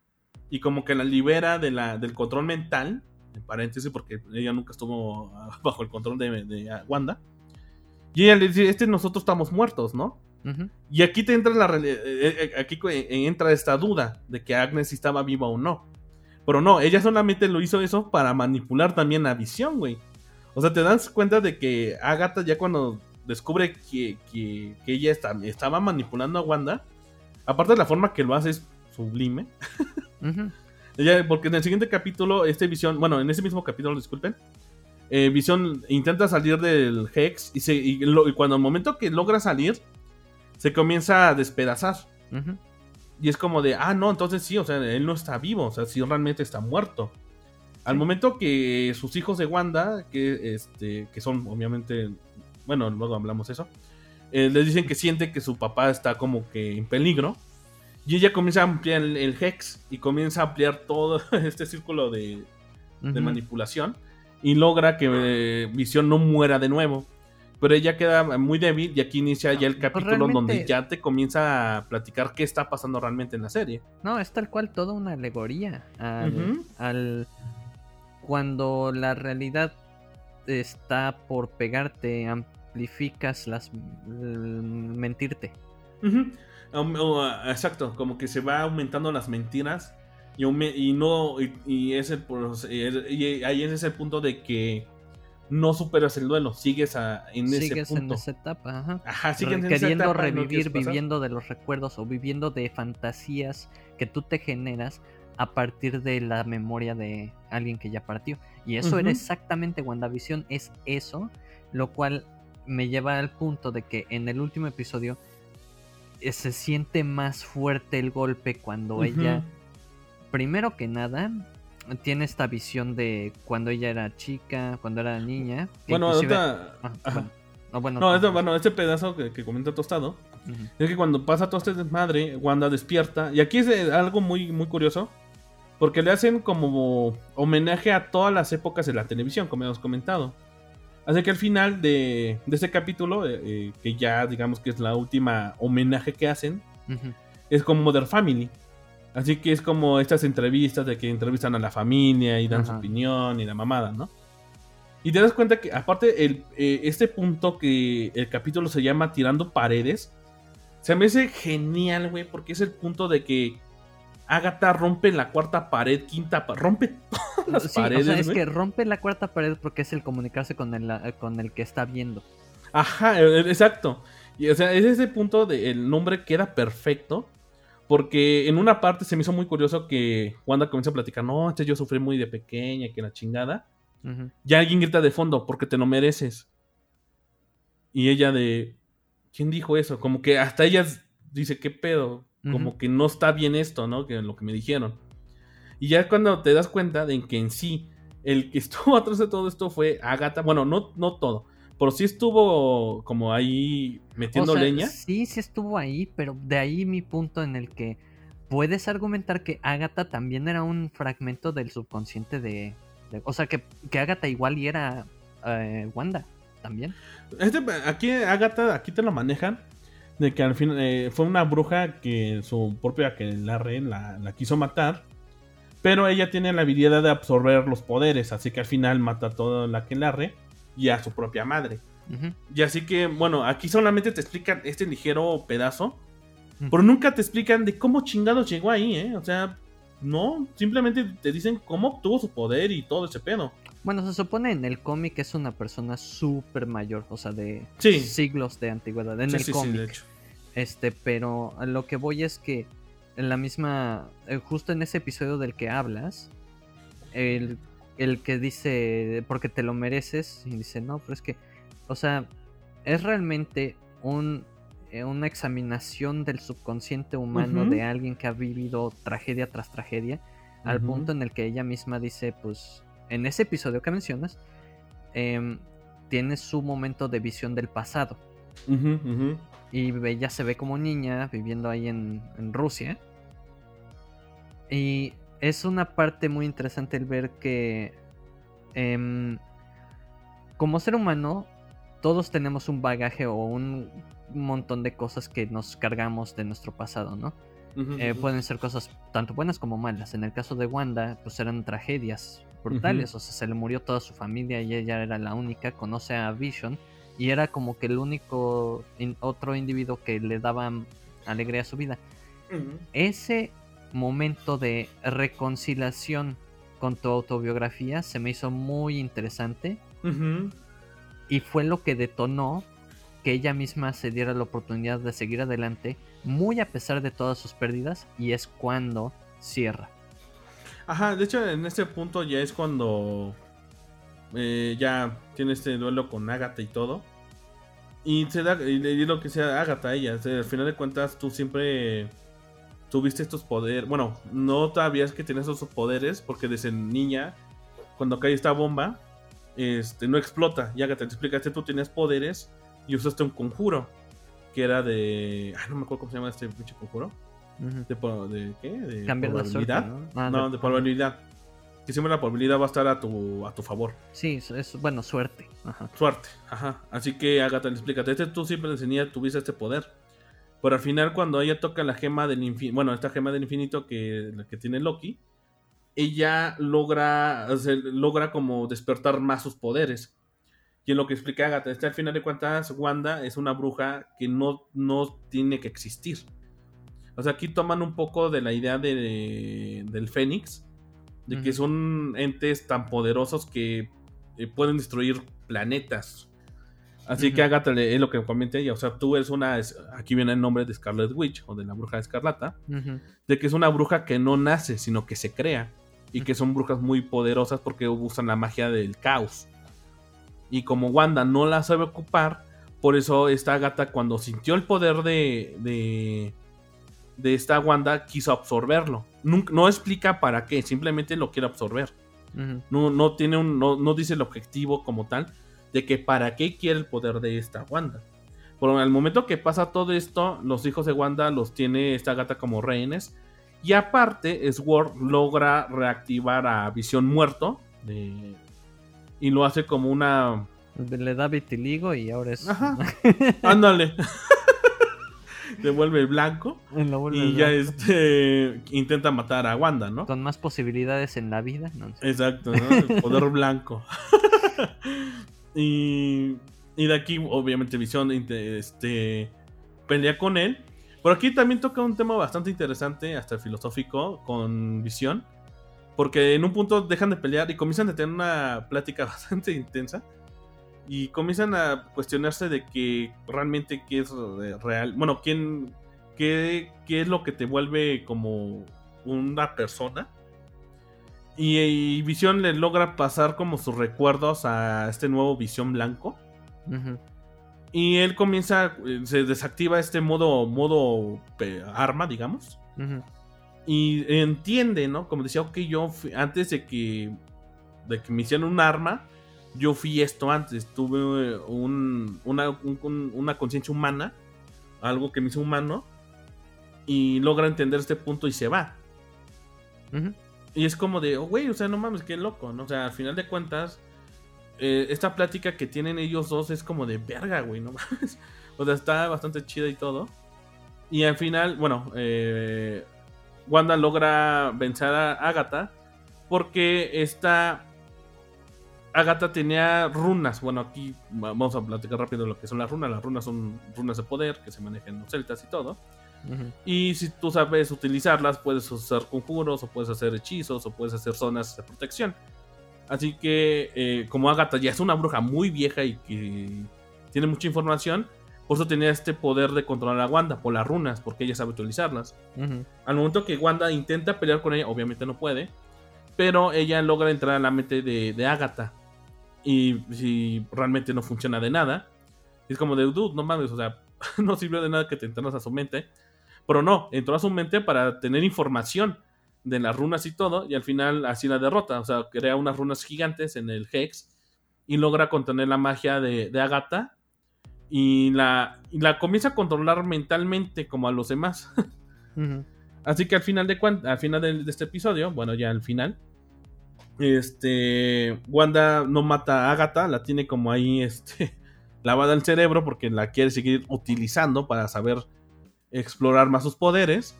y como que la libera de la, del control mental, en paréntesis, porque ella nunca estuvo bajo el control de, Wanda. Y ella le dice, este nosotros estamos muertos, ¿no? Y aquí te entra la eh, eh, aquí entra esta duda de que Agnes estaba viva o no. Pero no, ella solamente lo hizo eso para manipular también a Visión, güey. O sea, te das cuenta de que Agatha ya cuando descubre que, ella estaba manipulando a Wanda. Aparte de la forma que lo hace es sublime. porque en el siguiente capítulo, este Visión, bueno, en ese mismo capítulo, disculpen, eh, Visión intenta salir del Hex y, se, y, cuando el momento que logra salir, se comienza a despedazar. Y es como de, ah, no, entonces sí, o sea, él no está vivo, o sea, sí realmente está muerto. Al momento que sus hijos de Wanda, que, este, que son obviamente, bueno, luego hablamos eso, eh, les dicen que siente que su papá está como que en peligro. Y ella comienza a ampliar el, Hex y comienza a ampliar todo este círculo de, manipulación. Y logra que eh, Visión no muera de nuevo. Pero ella queda muy débil y aquí inicia ya el pues capítulo donde ya te comienza a platicar qué está pasando realmente en la serie. No, es tal cual toda una alegoría al, cuando la realidad está por pegarte, las mentirte. exacto, como que se va aumentando las mentiras y, y no y, es el, y ahí es ese punto de que no superas el duelo, sigues en ese punto. en esa etapa, ajá. Queriendo revivir, viviendo de los recuerdos o viviendo de fantasías que tú te generas a partir de la memoria de alguien que ya partió. Y eso era exactamente WandaVision, es eso, lo cual me lleva al punto de que en el último episodio eh, se siente más fuerte el golpe cuando ella, primero que nada, tiene esta visión de cuando ella era chica, cuando era niña. Bueno, bueno. No, bueno, este pedazo que, comenta Tostado es que cuando pasa todo este desmadre, Wanda despierta. Y aquí es algo muy, muy curioso. Porque le hacen como homenaje a todas las épocas de la televisión, como hemos comentado. Así que al final de, de este capítulo, eh, eh, que ya digamos que es la última homenaje que hacen, es como Mother Family. Así que es como estas entrevistas de que entrevistan a la familia y dan su opinión y la mamada, ¿no? Y te das cuenta que aparte el, eh, este punto que el capítulo se llama Tirando Paredes, se me hace genial, güey, porque es el punto de que Agatha rompe la cuarta pared, quinta pared, rompe todas las paredes. O sea, es que rompe la cuarta pared porque es el comunicarse con el, con el que está viendo. Ajá, e, e, exacto. Y o sea, es ese punto de el nombre queda perfecto. Porque en una parte se me hizo muy curioso que Wanda comienza a platicar, no, este yo sufrí muy de pequeña, que la chingada. Ya alguien grita de fondo, porque te lo mereces. Y ella de, ¿quién dijo eso? Como que hasta ella dice, ¿qué pedo? Como que no está bien esto, ¿no? Que lo que me dijeron. Y ya cuando te das cuenta de que en sí, el que estuvo atrás de todo esto fue Agatha. Bueno, no, no todo pero sí estuvo como ahí metiendo leña. Sí, sí estuvo ahí, pero de ahí mi punto en el que puedes argumentar que Agatha también era un fragmento del subconsciente de. o sea, que, que Agatha igual y era eh, Wanda también. Este, aquí Agatha, aquí te lo manejan. De que al fin eh, fue una bruja que su propia que la, la, la quiso matar. Pero ella tiene la habilidad de absorber los poderes. Así que al final mata a toda la que la re y a su propia madre. Y así que, bueno, aquí solamente te explican este ligero pedazo, pero nunca te explican de cómo chingados llegó ahí, ¿eh? O sea, no, simplemente te dicen cómo obtuvo su poder y todo ese pedo. Bueno, se supone en el cómic es una persona súper mayor, o sea, de siglos de antigüedad. En el cómic. Este, pero a lo que voy es que en la misma. Eh, justo en ese episodio del que hablas, el el que dice, porque te lo mereces, y dice, no, pero es que, o sea, es realmente un, eh, una examinación del subconsciente humano de alguien que ha vivido tragedia tras tragedia, al punto en el que ella misma dice, pues, en ese episodio que mencionas, em, tiene su momento de visión del pasado. Y ella se ve como niña viviendo ahí en, en Rusia. Y es una parte muy interesante el ver que em, como ser humano todos tenemos un bagaje o un montón de cosas que nos cargamos de nuestro pasado, ¿no? Eh, pueden ser cosas tanto buenas como malas. En el caso de Wanda, pues eran tragedias brutales. O sea, se le murió toda su familia y ella era la única. Conoce a Vision y era como que el único otro individuo que le daba alegría a su vida. Ese momento de reconciliación con tu autobiografía se me hizo muy interesante. Y fue lo que detonó que ella misma se diera la oportunidad de seguir adelante, muy a pesar de todas sus pérdidas, y es cuando cierra. Ajá, de hecho en este punto ya es cuando eh, ya tiene este duelo con Agatha y todo. Y se da, y, lo que sea Agatha ella, al final de cuentas tú siempre tuviste estos poderes. Bueno, no sabías que tenías esos poderes porque desde niña cuando cae esta bomba, este, no explota. Y Agatha te explica, este tú tienes poderes y usaste un conjuro, que era de... Ay, no me acuerdo cómo se llama este pinche conjuro. de, de, qué? De probabilidad. ¿no? Ah, no, de, probabilidad. Que siempre la probabilidad va a estar a tu, a tu favor. Sí, es, bueno, suerte. Suerte, ajá. Así que Agatha le explica, este tú siempre enseñas, tuviste este poder. Pero al final cuando ella toca la gema del infinito, bueno, esta gema del infinito que, que tiene Loki, ella logra, logra como despertar más sus poderes. Y en lo que explica Agatha, este, al final de cuentas, Wanda es una bruja que no, no tiene que existir. O sea, aquí toman un poco de la idea de, del Fénix, de que son entes tan poderosos que eh, pueden destruir planetas. Así que Agatha es lo que comenté ella. O sea, tú eres una. Aquí viene el nombre de Scarlet Witch o de la bruja escarlata. De que es una bruja que no nace, sino que se crea. Y que son brujas muy poderosas porque usan la magia del caos. Y como Wanda no la sabe ocupar, por eso esta gata cuando sintió el poder de, de, de esta Wanda quiso absorberlo. No, explica para qué, simplemente lo quiere absorber. no, no, tiene un, no, no dice el objetivo como tal de que para qué quiere el poder de esta Wanda. Pero al momento que pasa todo esto, los hijos de Wanda los tiene esta gata como rehenes. Y aparte, Sword logra reactivar a Visión Muerto. Y lo hace como una. Le da vitiligo y ahora es. Ajá. Ándale. Devuelve el blanco. y ya este intenta matar a Wanda, ¿no? Con más posibilidades en la vida. Exacto, ¿no? El poder blanco. Y, y de aquí, obviamente, Visión este, pelea con él. Pero aquí también toca un tema bastante interesante, hasta filosófico, con Visión. Porque en un punto dejan de pelear y comienzan a tener una plática bastante intensa. Y comienzan a cuestionarse de que realmente qué es real. Bueno, quién, qué, qué es lo que te vuelve como una persona y, Visión le logra pasar como sus recuerdos a este nuevo Visión Blanco. Y él comienza, eh, se desactiva este modo, modo arma, digamos. Y entiende, ¿no? Como decía, ok, yo antes de que, de que me hicieran un arma, yo fui esto antes. Tuve un, una, una conciencia humana, algo que me hizo humano. Y logra entender este punto y se va. Y es como de, oh, güey, o sea, no mames, qué loco, ¿no? O sea, al final de cuentas, eh, esta plática que tienen ellos dos es como de verga, güey, no mames. O sea, está bastante chida y todo. Y al final, bueno, eh, Wanda logra vencer a Agatha porque esta Agatha tenía runas. Bueno, aquí vamos a platicar rápido lo que son las runas. Las runas son runas de poder que se manejan en los celtas y todo. Y si tú sabes utilizarlas, puedes hacer conjuros, o puedes hacer hechizos, o puedes hacer zonas de protección. Así que, eh, como Agatha ya es una bruja muy vieja y que tiene mucha información, por eso tenía este poder de controlar a Wanda por las runas, porque ella sabe utilizarlas. Al momento que Wanda intenta pelear con ella, obviamente no puede, pero ella logra entrar a la mente de, de Agatha. Y si realmente no funciona de nada, es como de, dude, no mames, o sea, no sirvió de nada que te entraras a su mente. Pero no, entró a su mente para tener información de las runas y todo, y al final así la derrota. O sea, crea unas runas gigantes en el Hex y logra contener la magia de, de Agatha y la, la comienza a controlar mentalmente como a los demás. Así que al final de al final de, este episodio, bueno, ya al final, este Wanda no mata a Agatha, la tiene como ahí este lavada el cerebro porque la quiere seguir utilizando para saber explorar más sus poderes.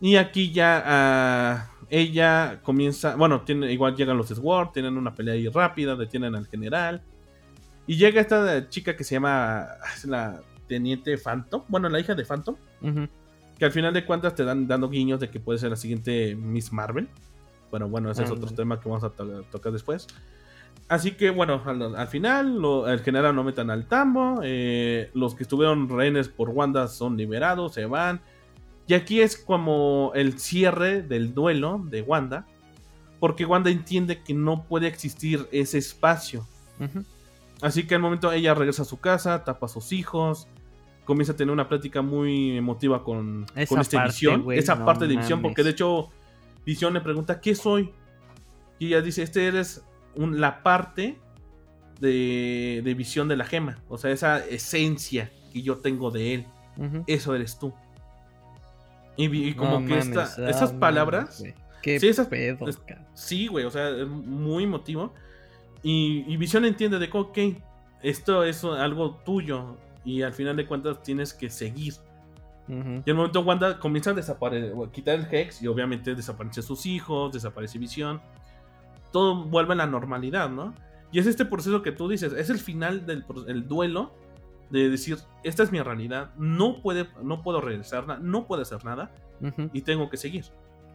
Y aquí ya ah, ella comienza, bueno, tiene, igual llegan los Sword, tienen una pelea ahí rápida, detienen al general. Y llega esta chica que se llama la Teniente Phantom, bueno, la hija de Phantom. Que al final de cuentas te dan dando guiños de que puede ser la siguiente Miss Marvel. Bueno, bueno, ese es otro tema que vamos a tocar después. Así que bueno, al, final el general no metan al tambo. Eh, los que estuvieron rehenes por Wanda son liberados, se van. Y aquí es como el cierre del duelo de Wanda. Porque Wanda entiende que no puede existir ese espacio. Así que al momento ella regresa a su casa, tapa a sus hijos. Comienza a tener una plática muy emotiva con, con esta visión. esa parte de visión, porque de hecho Visión le pregunta, ¿qué soy? Y ella dice, este eres la parte de, de, visión de la gema. O sea, esa esencia que yo tengo de él. Eso eres tú. Y, como que esas palabras... Qué sí, esas, sí, güey, o sea, es muy emotivo. Y, y Visión entiende de que, ok, esto es algo tuyo y al final de cuentas tienes que seguir. Y en el momento Wanda comienza a desaparecer, quitar el Hex y obviamente desaparecen sus hijos, desaparece Visión. Todo vuelve a la normalidad, ¿no? Y es este proceso que tú dices, es el final del duelo de decir, esta es mi realidad, no, puede, no puedo regresarla, no puedo hacer nada y tengo que seguir.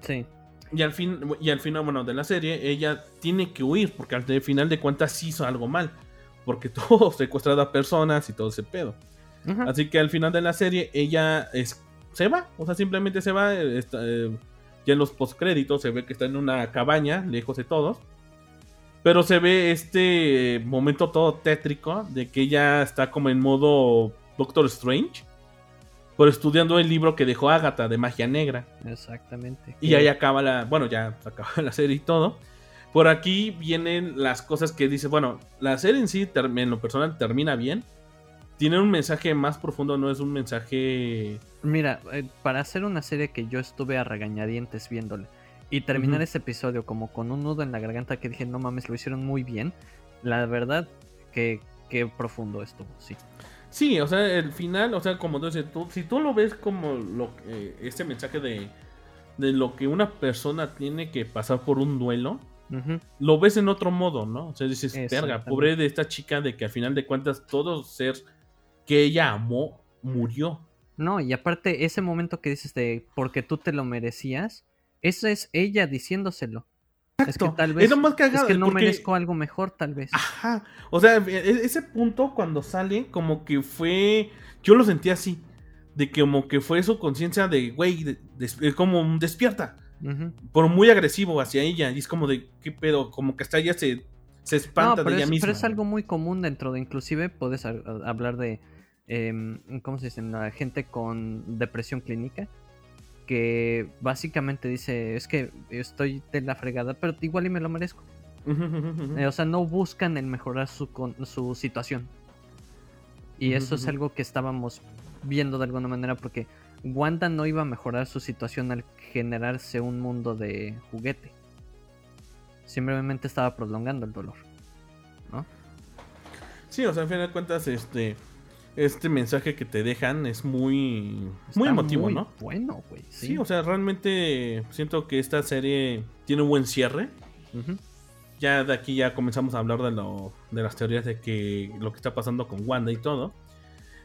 Sí. Y al, fin, y al final, bueno, de la serie, ella tiene que huir porque al final de cuentas hizo algo mal porque todo secuestrado a personas y todo ese pedo. Así que al final de la serie ella es, se va, o sea, simplemente se va. Eh, ya en los postcréditos se ve que está en una cabaña, lejos de todos. Pero se ve este momento todo tétrico de que ella está como en modo Doctor Strange. Por estudiando el libro que dejó Agatha de magia negra. Exactamente. Y ahí acaba la. Bueno, ya acaba la serie y todo. Por aquí vienen las cosas que dice, bueno, la serie en sí, en lo personal, termina bien. Tiene un mensaje más profundo, no es un mensaje... Mira, eh, para hacer una serie que yo estuve a regañadientes viéndole y terminar ese episodio como con un nudo en la garganta que dije, no mames, lo hicieron muy bien. La verdad, que, profundo estuvo, sí. Sí, o sea, el final, o sea, como tú dices, tú, si tú lo ves como lo, eh, este mensaje de, de lo que una persona tiene que pasar por un duelo, lo ves en otro modo, ¿no? O sea, dices, verga, pobre de esta chica de que al final de cuentas todo ser que ella amó murió. No, y aparte ese momento que dices de porque tú te lo merecías, eso es ella diciéndoselo. Es que tal vez es, que no merezco algo mejor, tal vez. Ajá. O sea, e, e, ese punto cuando sale, como que fue. Yo lo sentí así. De que como que fue su conciencia de, güey, como despierta por muy agresivo hacia ella. Y es como de, ¿qué pedo? Como que hasta ella se, se espanta de ella misma. Pero es algo muy común dentro de, inclusive puedes hablar de, em, ¿cómo se dice? La gente con depresión clínica. Que básicamente dice, es que estoy de la fregada, pero igual y me lo merezco. Eh, o sea, no buscan el mejorar su, su situación. Y eso es algo que estábamos viendo de alguna manera porque Wanda no iba a mejorar su situación al generarse un mundo de juguete. Simplemente estaba prolongando el dolor. ¿No? Sí, o sea, al final de cuentas, este. Este mensaje que te dejan es muy. muy emotivo, muy ¿no? Bueno, güey. Sí. o sea, realmente siento que esta serie tiene un buen cierre. Ya de aquí ya comenzamos a hablar de, lo, de las teorías de que lo que está pasando con Wanda y todo.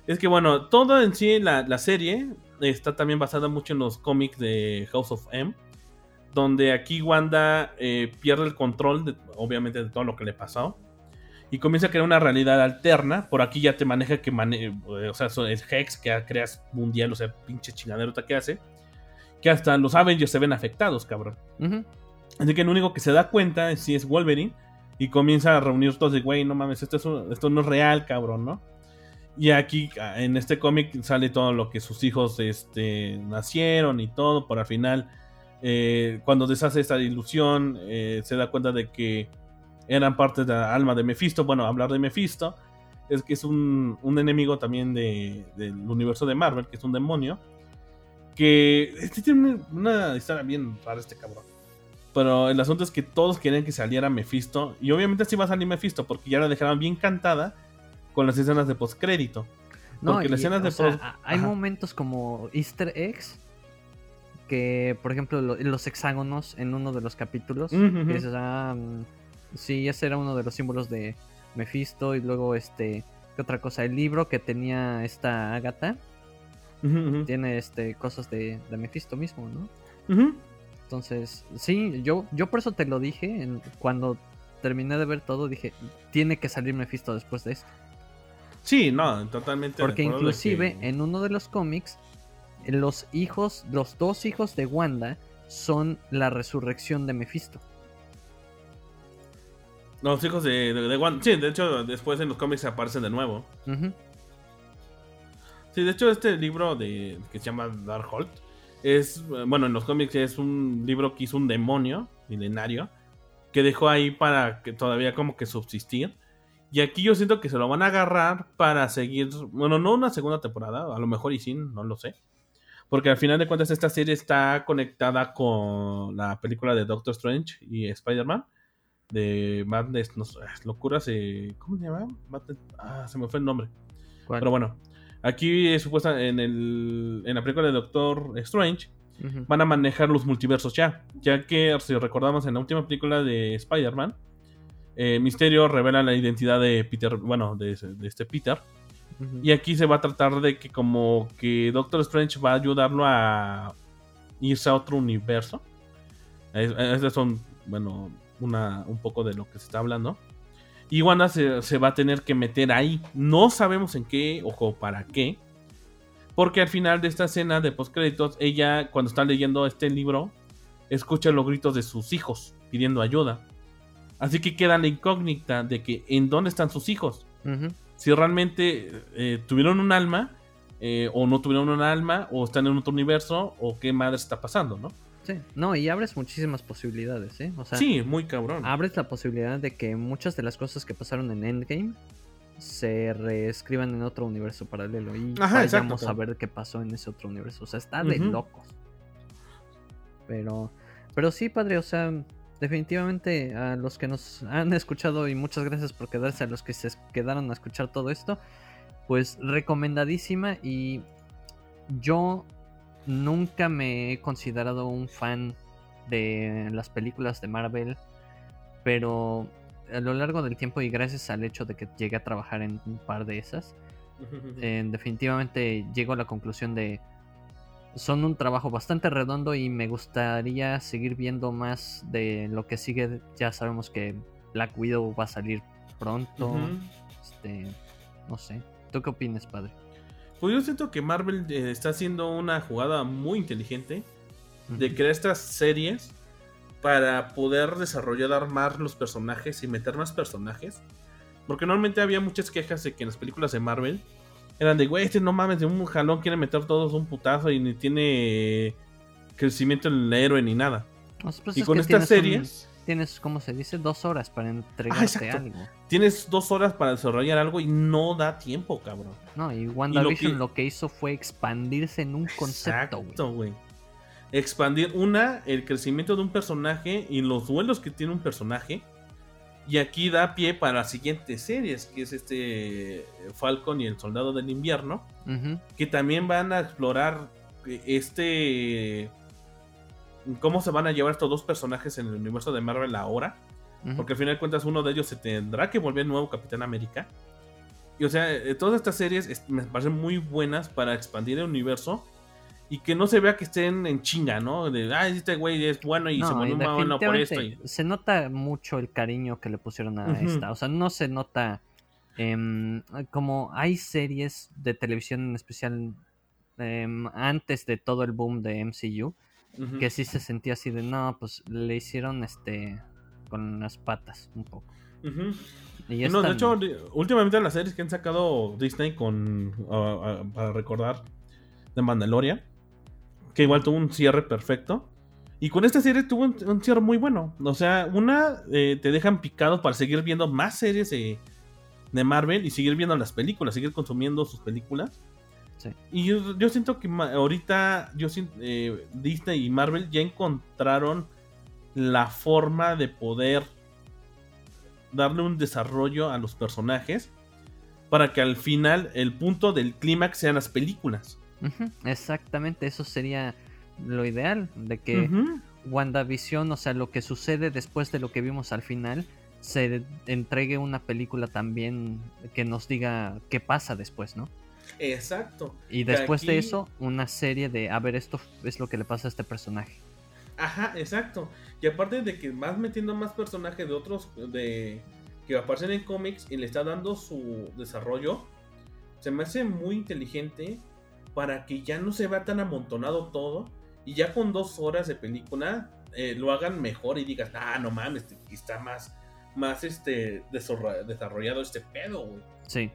Es que bueno, todo en sí, la, la serie está también basada mucho en los cómics de House of M. Donde aquí Wanda eh, pierde el control, de, obviamente, de todo lo que le pasó. Y comienza a crear una realidad alterna. Por aquí ya te maneja que o sea, es Hex que creas mundial, o sea, pinche chingaderota que hace. Que hasta los Avengers se ven afectados, cabrón. Así que el único que se da cuenta sí es Wolverine. Y comienza a reunir todos de, güey, no mames, esto, esto no es real, cabrón, ¿no? Y aquí en este cómic sale todo lo que sus hijos este, nacieron y todo. Por al final, eh, cuando deshace esta ilusión, eh, se da cuenta de que eran parte de la alma de Mephisto. Bueno, hablar de Mephisto es que es un, enemigo también del universo de Marvel, que es un demonio. Que este tiene una, historia bien para este cabrón. Pero el asunto es que todos querían que saliera Mephisto. Y obviamente así va a salir Mephisto, porque ya la dejaron bien cantada con las escenas de postcrédito. No, Porque las escenas de post... hay momentos como Easter eggs que, por ejemplo, los hexágonos en uno de los capítulos, ah, mm, sí, ese era uno de los símbolos de Mephisto y luego este, ¿qué otra cosa? El libro que tenía esta Agatha tiene este cosas de, de Mephisto mismo, ¿no? Entonces, sí, yo, yo por eso te lo dije cuando terminé de ver todo, dije, tiene que salir Mephisto después de esto. Sí, no, totalmente. Porque inclusive en uno de los cómics, los hijos, los dos hijos de Wanda son la resurrección de Mephisto. Los hijos de, Wanda. Sí, de hecho, después en los cómics aparecen de nuevo. Sí, de hecho, este libro de que se llama Darkhold es, bueno, en los cómics es un libro que hizo un demonio milenario que dejó ahí para que todavía como que subsistir. Y aquí yo siento que se lo van a agarrar para seguir, bueno, no una segunda temporada, a lo mejor y sin, no lo sé. Porque al final de cuentas esta serie está conectada con la película de Doctor Strange y Spider-Man. De Madness, no, locuras, eh, ¿cómo se llama? ah, se me fue el nombre. Pero bueno, aquí es supuesta en, el, en la película de Doctor Strange van a manejar los multiversos ya. Ya que, si recordamos en la última película de Spider-Man, eh, Misterio revela la identidad de Peter, bueno, de, este Peter. Y aquí se va a tratar de que como que Doctor Strange va a ayudarlo a irse a otro universo. Estas son, bueno, una, un poco de lo que se está hablando. Y Wanda se, se, va a tener que meter ahí. No sabemos en qué o para qué. Porque al final de esta escena de postcréditos, ella, cuando está leyendo este libro, escucha los gritos de sus hijos pidiendo ayuda. Así que queda la incógnita de que en dónde están sus hijos. Si realmente eh, tuvieron un alma, eh, o no tuvieron un alma, o están en otro universo, o qué madre está pasando, ¿no? Sí, no, y abres muchísimas posibilidades, ¿eh? O sea, sí, muy cabrón. Abres la posibilidad de que muchas de las cosas que pasaron en Endgame se reescriban en otro universo paralelo y vayamos a ver qué pasó en ese otro universo. O sea, está de locos. Pero, pero sí, padre, o sea, definitivamente a los que nos han escuchado y muchas gracias por quedarse, a los que se quedaron a escuchar todo esto, pues recomendadísima y yo nunca me he considerado un fan de las películas de Marvel, pero a lo largo del tiempo y gracias al hecho de que llegué a trabajar en un par de esas, eh, definitivamente llego a la conclusión de son un trabajo bastante redondo y me gustaría seguir viendo más de lo que sigue. Ya sabemos que Black Widow va a salir pronto. Este, no sé. ¿Tú qué opinas, padre? Pues yo siento que Marvel eh, está haciendo una jugada muy inteligente de crear estas series para poder desarrollar más los personajes y meter más personajes. Porque normalmente había muchas quejas de que en las películas de Marvel eran de, güey, este no mames, de un jalón quiere meter todos un putazo y ni tiene crecimiento en el héroe ni nada. Pues y con estas series... tienes, como se dice, dos horas para entregarte algo. Tienes dos horas para desarrollar algo y no da tiempo, cabrón. No, y WandaVision lo que, hizo fue expandirse en un concepto, güey expandir una, el crecimiento de un personaje y los duelos que tiene un personaje. Y aquí da pie para las siguientes series, que es este Falcon y el Soldado del Invierno, que también van a explorar este cómo se van a llevar estos dos personajes en el universo de Marvel ahora. Porque al final de cuentas uno de ellos se tendrá que volver nuevo Capitán América. Y o sea, eh, todas estas series me parecen muy buenas para expandir el universo y que no se vea que estén en chinga, ¿no? De, ah, este güey es bueno y se pone bueno por esto. Se nota mucho el cariño que le pusieron a esta. O sea, no se nota em, como hay series de televisión en especial em, antes de todo el boom de MCU que sí se sentía así de, no, pues le hicieron este con las patas un poco. y no, de hecho, últimamente en las series que han sacado Disney con, para recordar, de Mandalorian, que igual tuvo un cierre perfecto. Y con esta serie tuvo un, cierre muy bueno. O sea, una, eh, te dejan picado para seguir viendo más series de, Marvel y seguir viendo las películas, seguir consumiendo sus películas. Y yo, siento que ahorita yo eh, Disney y Marvel ya encontraron la forma de poder darle un desarrollo a los personajes para que al final el punto del clímax sean las películas. exactamente, eso sería lo ideal, de que WandaVision, o sea, lo que sucede después de lo que vimos al final, se entregue una película también que nos diga qué pasa después, ¿no? Exacto. Y después de eso, una serie de, a ver, esto es lo que le pasa a este personaje. Ajá, exacto. Y aparte de que vas metiendo más personajes de otros, de que aparecen en cómics y le está dando su desarrollo, se me hace muy inteligente para que ya no se vea tan amontonado todo y ya con dos horas de película eh, lo hagan mejor y digas, ah, no mames, está más, más este, desarrollado este pedo, güey. Sí.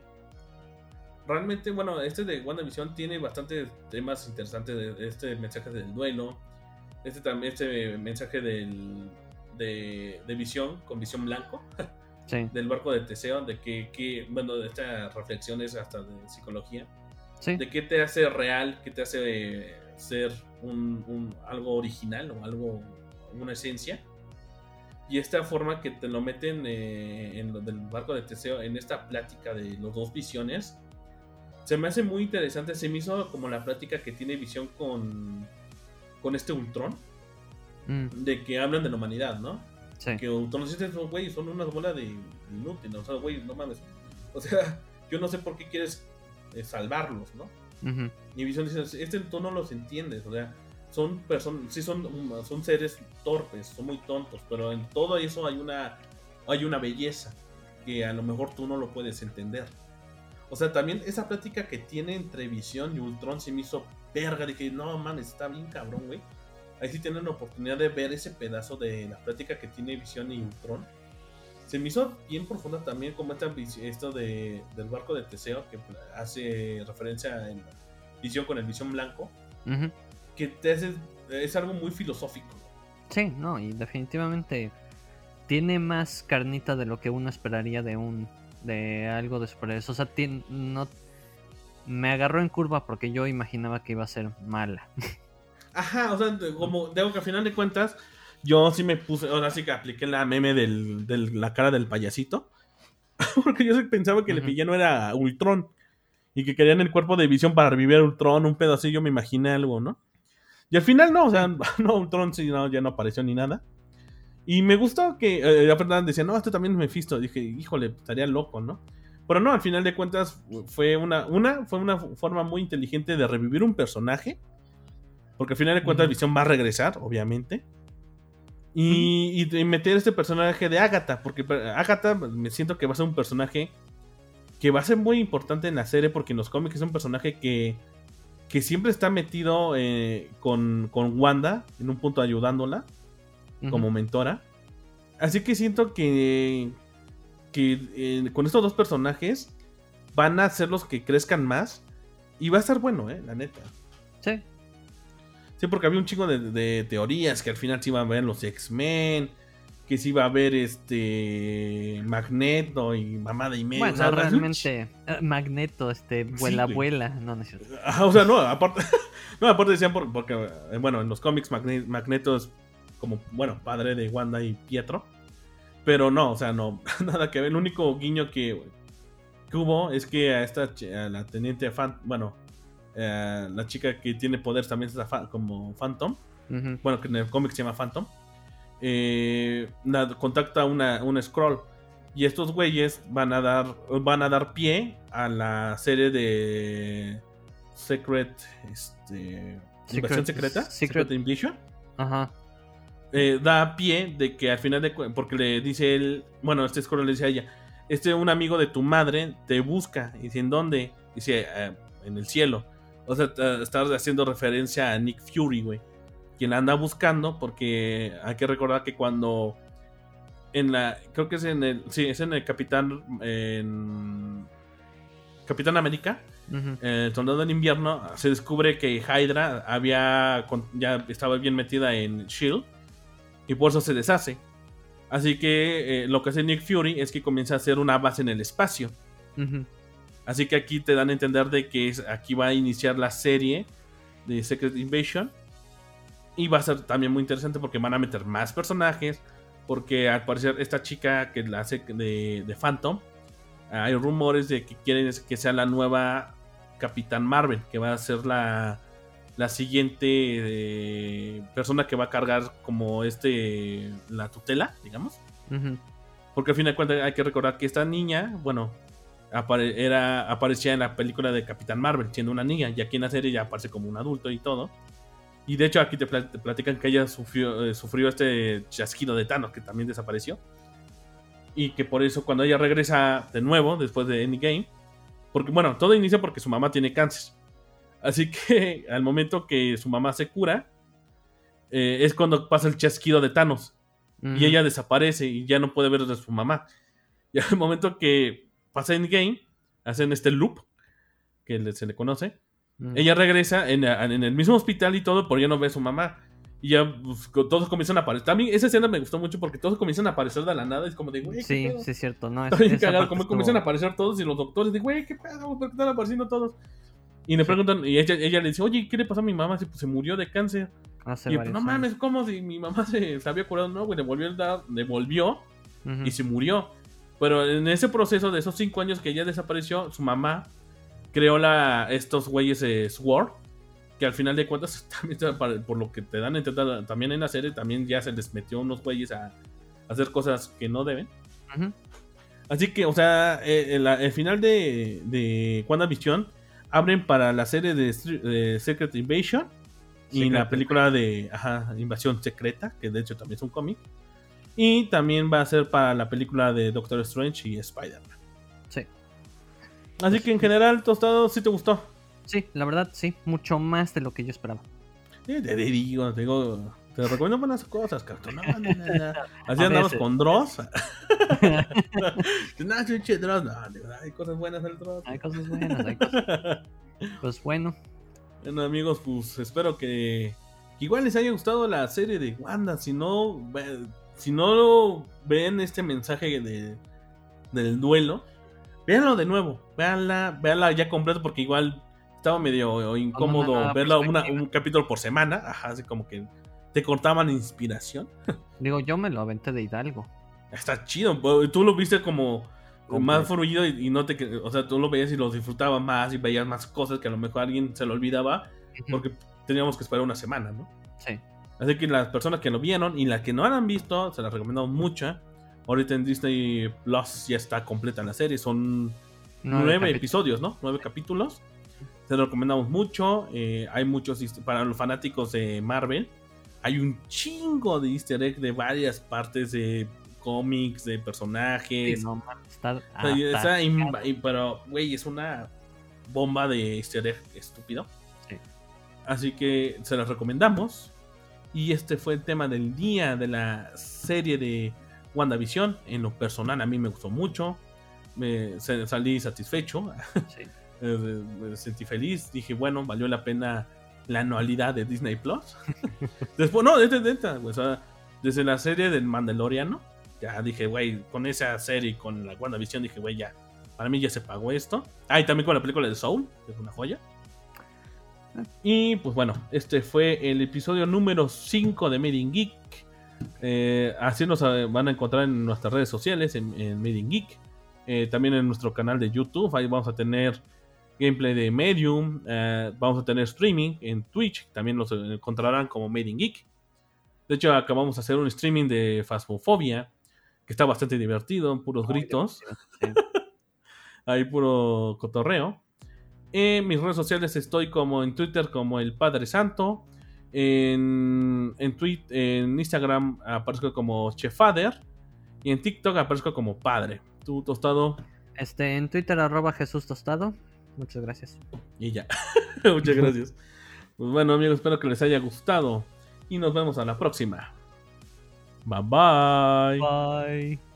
Realmente, bueno, este de WandaVision tiene bastantes temas interesantes de, este mensaje del duelo, este este mensaje del de, visión con visión blanco. Del barco de Teseo, de que, que, bueno, de estas reflexiones hasta de psicología. De qué te hace real, qué te hace ser un, algo original o algo, una esencia. Y esta forma que te lo meten eh, en lo del barco de Teseo, en esta plática de los dos visiones, se me hace muy interesante. Se me hizo como la plática que tiene visión con, con este Ultron. Mm. De que hablan de la humanidad, ¿no? Que Ultron dice, güey, son una bola de inútiles. O sea, güey, no mames. O sea, yo no sé por qué quieres eh, salvarlos, ¿no? Y Visión dice, este tú no los entiendes. O sea, son personas, sí son, son seres torpes, son muy tontos, pero en todo eso hay una, hay una belleza que a lo mejor tú no lo puedes entender. O sea, también esa plática que tiene entre Visión y Ultron se me hizo verga. Dije, no mames, está bien cabrón, güey. Ahí sí tienen la oportunidad de ver ese pedazo de la plática que tiene Visión y Ultron. Se me hizo bien profunda también como esta, esto de, del barco de Teseo, que hace referencia en Visión con el Visión Blanco. Que te hace, es algo muy filosófico. Sí, no, y definitivamente tiene más carnita de lo que uno esperaría de un de algo después. O sea, no me agarró en curva porque yo imaginaba que iba a ser mala. Ajá, o sea, como digo que al final de cuentas, yo sí me puse, ahora sí que apliqué la meme de la cara del payasito. porque yo pensaba que el villano era Ultron. Y que querían el cuerpo de visión para revivir a Ultron, un pedo así, yo me imaginé algo, ¿no? Y al final no, o sea, no, Ultron sí, no, ya no apareció ni nada. Y me gustó que eh, la decía, no, esto también es Mephisto. Dije, híjole, estaría loco, ¿no? Pero no, al final de cuentas fue una, una, fue una forma muy inteligente de revivir un personaje. Porque al final de cuentas Visión va a regresar, obviamente. Y, y, meter este personaje de Agatha. Porque Agatha me siento que va a ser un personaje que va a ser muy importante en la serie. Porque en los cómics es un personaje que, que siempre está metido eh, con, con Wanda, en un punto ayudándola como mentora. Así que siento que, que eh, con estos dos personajes van a ser los que crezcan más. Y va a estar bueno, eh, la neta. Sí. Sí, porque había un chingo de, teorías que al final se iban a ver los X-Men. Que se iba a ver este Magneto y mamada y media. Bueno, realmente eh, Magneto, este, vuela, vuela. No, no o sea, no, aparte, no, aparte decían porque, bueno, en los cómics Magneto es como, bueno, padre de Wanda y Pietro. Pero no, o sea, no, nada que ver. El único guiño que, hubo es que a esta, a la teniente Fan, bueno, eh, la chica que tiene poderes también es como Phantom. Bueno, que en el cómic se llama Phantom. Eh, contacta una, un scroll. Y estos güeyes van a dar. Van a dar pie a la serie de Secret. Este. Secret, secreta. Secret, Invasion. Ajá. Eh, da pie de que al final de porque le dice él, bueno, este escuela le dice a ella, este un amigo de tu madre te busca, y dice, ¿en dónde? Dice, eh, en el cielo. O sea, estás haciendo referencia a Nick Fury, güey. Quien la anda buscando, porque hay que recordar que cuando en la, creo que es en el, sí, es en el Capitán, en Capitán América, el soldado del invierno, se descubre que Hydra había, ya estaba bien metida en Shield y por eso se deshace. Así que eh, lo que hace Nick Fury es que comienza a hacer una base en el espacio. Así que aquí te dan a entender de que aquí va a iniciar la serie de Secret Invasion. Y va a ser también muy interesante porque van a meter más personajes. Porque al parecer esta chica que la hace de, de Phantom, hay rumores de que quieren que sea la nueva Capitán Marvel, que va a ser la, la siguiente eh, persona que va a cargar como este la tutela, digamos. Porque al fin de cuentas hay que recordar que esta niña, bueno, era, aparecía en la película de Capitán Marvel siendo una niña, y aquí en la serie ya aparece como un adulto y todo. Y de hecho aquí te, platican que ella sufrió, eh, sufrió este chasquido de Thanos que también desapareció. Y que por eso cuando ella regresa de nuevo, después de Endgame, porque bueno, todo inicia porque su mamá tiene cáncer. Así que al momento que su mamá se cura, eh, es cuando pasa el chasquido de Thanos. Y ella desaparece y ya no puede ver a su mamá. Y al momento que pasa en game, hacen este loop, que se le conoce. Ella regresa en, el mismo hospital y todo, pero ya no ve a su mamá. Y ya pues, todos comienzan a aparecer. También esa escena me gustó mucho porque todos comienzan a aparecer de la nada. Es como de, güey. Sí, sí, es cierto. No, es. Como comienzan a aparecer todos y los doctores de, güey, ¿qué pedo? ¿Por qué están apareciendo todos? Y le preguntan, y ella, ella, le dice, oye, ¿qué le pasó a mi mamá? Si pues, se murió de cáncer. y pues, no mames, ¿cómo si mi mamá se, había curado? No, güey, devolvió, devolvió y se murió. Pero en ese proceso de esos cinco años que ella desapareció, su mamá creó la, estos güeyes de Sword que al final de cuentas, también, por lo que te dan entender también en la serie, también ya se les metió unos güeyes a, hacer cosas que no deben. Así que, o sea, eh, el, final de, de WandaVision abren para la serie de, Secret Invasion y la película de Invasión Secreta, que de hecho también es un cómic. Y también va a ser para la película de Doctor Strange y Spider-Man. Sí. Así que en general, Tostado, ¿sí te gustó? Sí, la verdad, sí, mucho más de lo que yo esperaba. te digo, te digo, te recomiendo buenas cosas, cartón. Así andamos con Dross. no, Dross, no, hay cosas buenas en el Dross. Hay cosas buenas, hay cosas. Pues bueno. Bueno, amigos, pues espero que, igual les haya gustado la serie de Wanda. Si no, si no ven este mensaje de, del duelo, véanlo de nuevo. Véanla, véanla ya completo porque igual estaba medio incómodo verla un capítulo por semana, ajá, así como que te cortaban inspiración. Digo, yo me lo aventé de Hidalgo. Está chido, pues, tú lo viste como más fluido y, no te, o sea, tú lo veías y lo disfrutabas más y veías más cosas que a lo mejor a alguien se lo olvidaba porque teníamos que esperar una semana, ¿no? Sí. Así que las personas que lo vieron y las que no han visto, se las recomendamos mucho. Ahorita en Disney Plus ya está completa la serie, son nueve, episodios, ¿no? Nueve capítulos. Se lo recomendamos mucho. Eh, hay muchos para los fanáticos de Marvel. Hay un chingo de easter egg de varias partes de cómics, de personajes. pero, güey, es una bomba de easter egg estúpido. Así que se las recomendamos. Y este fue el tema del día de la serie de WandaVision. En lo personal, a mí me gustó mucho. Me salí satisfecho. Sí. Eh, me sentí feliz, dije, bueno, valió la pena la anualidad de Disney Plus. Después, no, desde, desde, desde la serie del Mandaloriano, ya dije, güey, con esa serie, con la WandaVision, dije, güey, ya, para mí ya se pagó esto. Ah, y también con la película de Soul, que es una joya. Y pues bueno, este fue el episodio número 5 de Made in Geek. Eh, así nos eh, van a encontrar en nuestras redes sociales, en, Made in Geek. también en nuestro canal de YouTube. Ahí vamos a tener gameplay de Medium, eh, vamos a tener streaming en Twitch, también los encontrarán como Made in Geek. De hecho, acabamos de hacer un streaming de Phasmophobia, que está bastante divertido, puros gritos. Hay puro cotorreo. En mis redes sociales estoy como en Twitter como el Padre Santo. En, en, en Instagram aparezco como Chefader. Y en TikTok aparezco como Padre. ¿Tú, Tostado? Este, en Twitter arroba Jesús Tostado. Muchas gracias. Y ya. Muchas gracias. Pues bueno, amigos, espero que les haya gustado. Y nos vemos a la próxima. Bye bye. Bye.